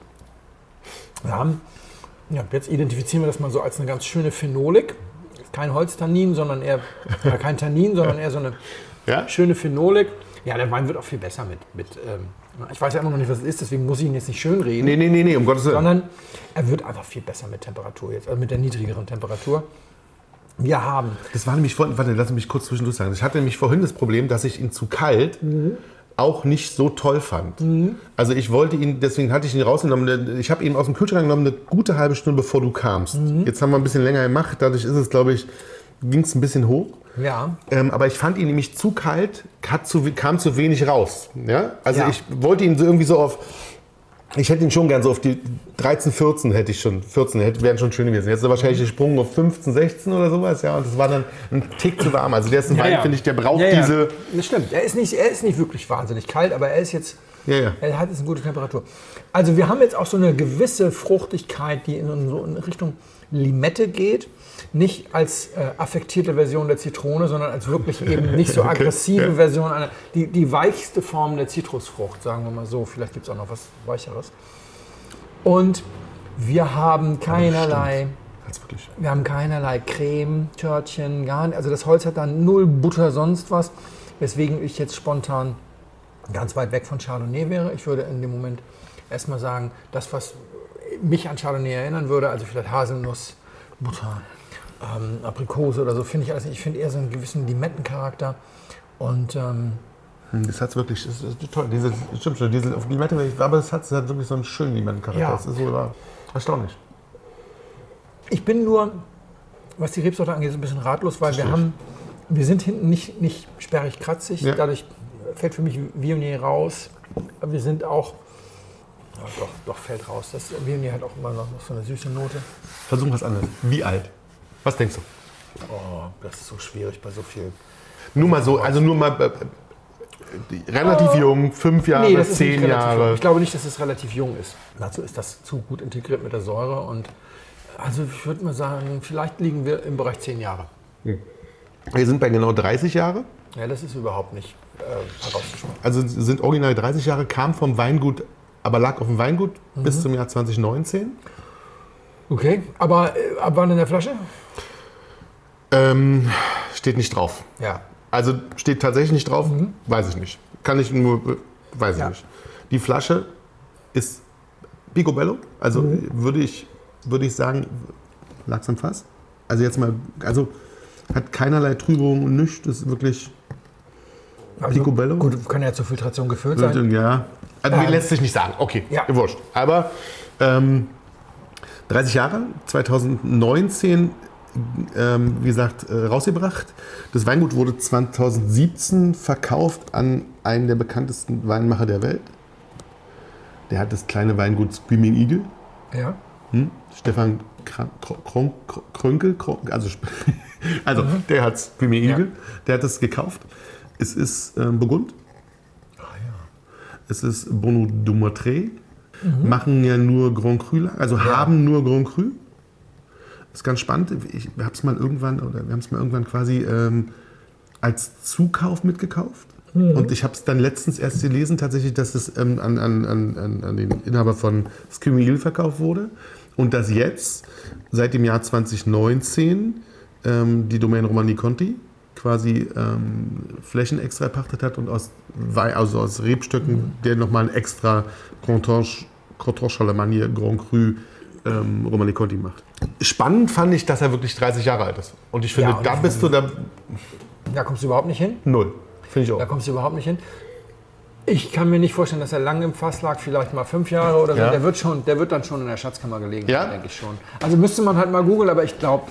Wir haben, ja, jetzt identifizieren wir das mal so als eine ganz schöne Phenolik. Kein Holztannin, sondern eher, äh, kein Tannin, sondern eher so eine Ja? schöne Phenolik. Ja, der Wein wird auch viel besser mit. mit ähm, ich weiß ja immer noch nicht, was es ist, deswegen muss ich ihn jetzt nicht schön reden. Nee, nee, nee, nee, um Gottes Willen. sondern er wird einfach viel besser mit Temperatur jetzt, also mit der niedrigeren Temperatur. Wir haben, Das war nämlich vorhin, warte, lass mich kurz zwischendurch sagen. Ich hatte nämlich vorhin das Problem, dass ich ihn zu kalt auch nicht so toll fand. Also ich wollte ihn, deswegen hatte ich ihn rausgenommen. Ich habe ihn aus dem Kühlschrank genommen, eine gute halbe Stunde bevor du kamst. Jetzt haben wir ein bisschen länger gemacht, dadurch ist es, glaube ich, ging es ein bisschen hoch. ja, Ähm, aber ich fand ihn nämlich zu kalt, zu, kam zu wenig raus. Ja? Also Ja. ich wollte ihn so irgendwie so auf, ich hätte ihn schon gern so auf die 13, 14 hätte ich schon, 14 hätte, wären schon schön gewesen. Jetzt ist er wahrscheinlich gesprungen auf 15, 16 oder sowas, ja, und das war dann ein Tick zu warm. Also der ist ein Wein, finde ich, der braucht Ja, ja. diese, Das stimmt. Er ist, nicht, er ist nicht wirklich wahnsinnig kalt, aber er ist jetzt. Ja, ja. Er hat jetzt eine gute Temperatur. Also wir haben jetzt auch so eine gewisse Fruchtigkeit, die in so in Richtung Limette geht. Nicht als äh, affektierte Version der Zitrone, sondern als wirklich eben nicht so aggressive ja. Version einer. Die, die weichste Form der Zitrusfrucht, sagen wir mal so. Vielleicht gibt es auch noch was Weicheres. Und wir haben keinerlei. Wir haben keinerlei Creme, Törtchen, gar nicht. Also das Holz hat dann null Butter, sonst was. Weswegen ich jetzt spontan ganz weit weg von Chardonnay wäre. Ich würde in dem Moment erstmal sagen, das, was mich an Chardonnay erinnern würde, also vielleicht Haselnuss, Butter, ähm, Aprikose oder so, finde ich alles. Ich finde eher so einen gewissen Limettencharakter. Und ähm, Hm, Das hat's wirklich, das ist toll. Diese, stimmt schon, diese auf Limette, aber es hat, es hat wirklich so einen schönen Limettencharakter. Ja. Das ist so ja, erstaunlich. Ich bin nur, was die Rebsorte angeht, so ein bisschen ratlos, weil wir haben, wir sind hinten nicht, nicht sperrig kratzig. Ja. Dadurch fällt für mich Viognier raus. Aber wir sind auch, ja, doch, doch fällt raus. Das Viognier hat auch immer noch so eine süße Note. Versuchen was anderes. Wie alt? Was denkst du? Oh, das ist so schwierig bei so viel. Nur mal so, also nur mal äh, äh, relativ jung, fünf Jahre, Nee, zehn relativ jung. Jahre. Ich glaube nicht, dass es relativ jung ist. Dazu ist das zu gut integriert mit der Säure. Und also ich würde mal sagen, vielleicht liegen wir im Bereich zehn Jahre. Wir sind bei genau 30 Jahre. Ja, das ist überhaupt nicht äh, herauszuschmecken. Also sind original 30 Jahre, kam vom Weingut, aber lag auf dem Weingut Mhm. bis zum Jahr 2019. Okay, aber äh, ab wann in der Flasche? Ähm, steht nicht drauf. Ja. Also steht tatsächlich nicht drauf, weiß ich nicht. Kann ich nur, äh, weiß ich Ja. nicht. Die Flasche ist Picobello, also würde, ich, würde ich sagen, lag's am Fass. Also jetzt mal, also hat keinerlei Trübung und nichts, ist wirklich Picobello. Also, Gut, kann ja zur Filtration sein. Wird, ja. Also Ähm, lässt sich nicht sagen. Okay, ja. wurscht. Aber ähm, 30 Jahre, 2019, ähm, wie gesagt, äh, rausgebracht. Das Weingut wurde 2017 verkauft an einen der bekanntesten Weinmacher der Welt. Der hat das kleine Weingut Screaming Eagle. Ja. Hm? Stefan Kran- Kron- Krönkel, Kron- also, also der hat Screaming Mhm. Ja. Eagle, der hat das gekauft. Es ist ähm, Burgund. Es ist Bonneau du Motré. Mhm. Machen ja nur Grand Cru, also haben nur Grand Cru. Ist ganz spannend. Ich habe es mal irgendwann, oder wir haben es mal irgendwann quasi ähm, als Zukauf mitgekauft. Mhm. Und ich habe es dann letztens erst gelesen, tatsächlich, dass es ähm, an, an, an, an- den Inhaber von Skimil verkauft wurde. Und dass jetzt, seit dem Jahr 2019, ähm, die Domain Romani Conti quasi ähm, Flächen extra erpachtet hat und aus, also aus Rebstöcken, der nochmal ein extra Contorche, Contorche Charlemagne Grand Cru ähm, Romani Conti macht. Spannend fand ich, dass er wirklich 30 Jahre alt ist. Und ich finde, Ja, und da bist du da Da kommst du überhaupt nicht hin. null. Finde ich Da auch. kommst du überhaupt nicht hin. Ich kann mir nicht vorstellen, dass er lange im Fass lag, vielleicht mal fünf Jahre oder so. Ja. Der, wird schon, der wird dann schon in der Schatzkammer gelegen, Ja? denke ich schon. Also müsste man halt mal googeln, aber ich glaube,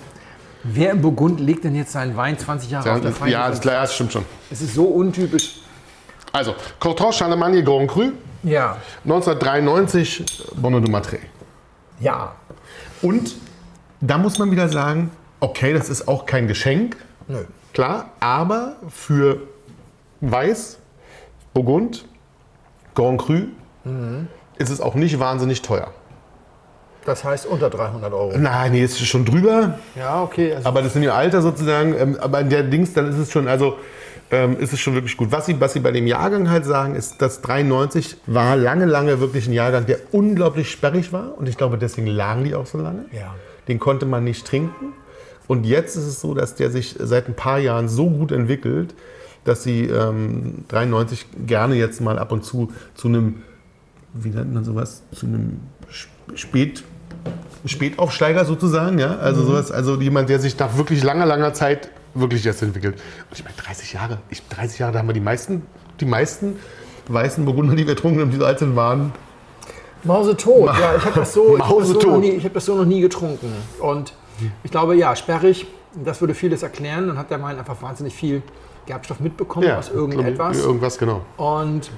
wer im Burgund legt denn jetzt seinen Wein 20 Jahre auf der Feind? Ja, das, ja, das stimmt schon. Es ist so untypisch. Also, Contorche Charlemagne Grand Cru, Ja. 1993 Bonne du Matré. Ja. Und da muss man wieder sagen, okay, das ist auch kein Geschenk, Nö. klar, aber für Weiß, Burgund, Grand Cru ist es auch nicht wahnsinnig teuer. Das heißt unter 300 Euro. Nein, nee, ist schon drüber. Ja, okay. Also, Aber das ist schon drüber. ja, okay. Ja, okay. Also, Aber das sind ja Alter sozusagen. Ähm, aber in der Dings, dann ist es schon, also ähm, ist es schon wirklich gut. Was sie, was sie bei dem Jahrgang halt sagen, ist, dass 93 war lange, lange wirklich ein Jahrgang, der unglaublich sperrig war. Und ich glaube, deswegen lagen die auch so lange. Ja. Den konnte man nicht trinken. Und jetzt ist es so, dass der sich seit ein paar Jahren so gut entwickelt, dass sie ähm, 93 gerne jetzt mal ab und zu zu einem, wie nennt man sowas, zu einem Sp- Spät, Spätaufsteiger sozusagen, ja, also sowas, also jemand, der sich nach wirklich langer, langer Zeit wirklich jetzt entwickelt. Und ich meine, 30 Jahre, ich, 30 Jahre, da haben wir die meisten, die meisten weißen Burgunder, die wir getrunken haben, die so alt sind, waren. Mausetot, ja, ich habe das, so, ich hab das, so noch nie- ich hab das so noch nie getrunken. Und ich glaube, ja, sperrig, das würde vieles erklären. Dann hat der Wein einfach wahnsinnig viel Gerbstoff mitbekommen aus irgendetwas. Irgendwas, genau. Und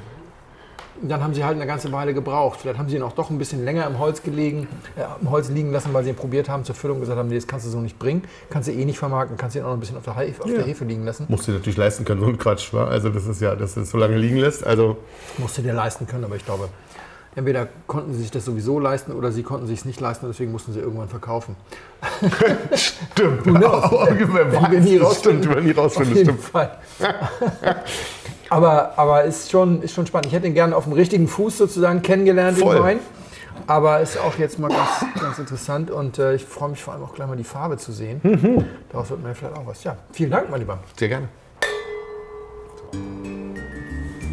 dann haben sie halt eine ganze Weile gebraucht. Vielleicht haben sie ihn auch doch ein bisschen länger im Holz gelegen, äh, im Holz liegen lassen, weil sie ihn probiert haben zur Füllung und gesagt haben, nee, das kannst du so nicht bringen. Kannst du eh nicht vermarkten, kannst du ihn auch noch ein bisschen auf der, Hefe, auf Ja. der Hefe liegen lassen. Musst du dir natürlich leisten können, so ein Quatsch, war. Also das ist ja, dass du es so lange liegen lässt. Also Musst du dir leisten können, aber ich glaube, entweder konnten sie sich das sowieso leisten oder sie konnten sich es nicht leisten, deswegen mussten sie irgendwann verkaufen. stimmt. knows? Wer Werden wir nie rausfinden. Stimmt, wir nie Auf rausfinden, jeden stimmt. Fall. aber aber ist, schon, ist schon spannend. Ich hätte ihn gerne auf dem richtigen Fuß sozusagen kennengelernt, Voll. den Wein. Aber ist auch jetzt mal ganz, ganz interessant und äh, ich freue mich vor allem auch gleich mal die Farbe zu sehen. Mhm. Daraus wird mir vielleicht auch was. Ja, vielen Dank, mein Lieber. Sehr gerne.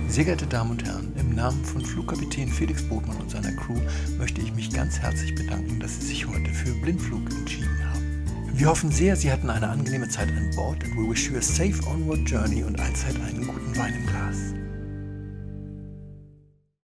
Sehr geehrte Damen und Herren, im Namen von Flugkapitän Felix Botmann und seiner Crew möchte ich mich ganz herzlich bedanken, dass Sie sich heute für Blindflug entschieden haben. Wir hoffen sehr, Sie hatten eine angenehme Zeit an Bord and we wish you a safe onward journey und allzeit einen guten Wein im Glas.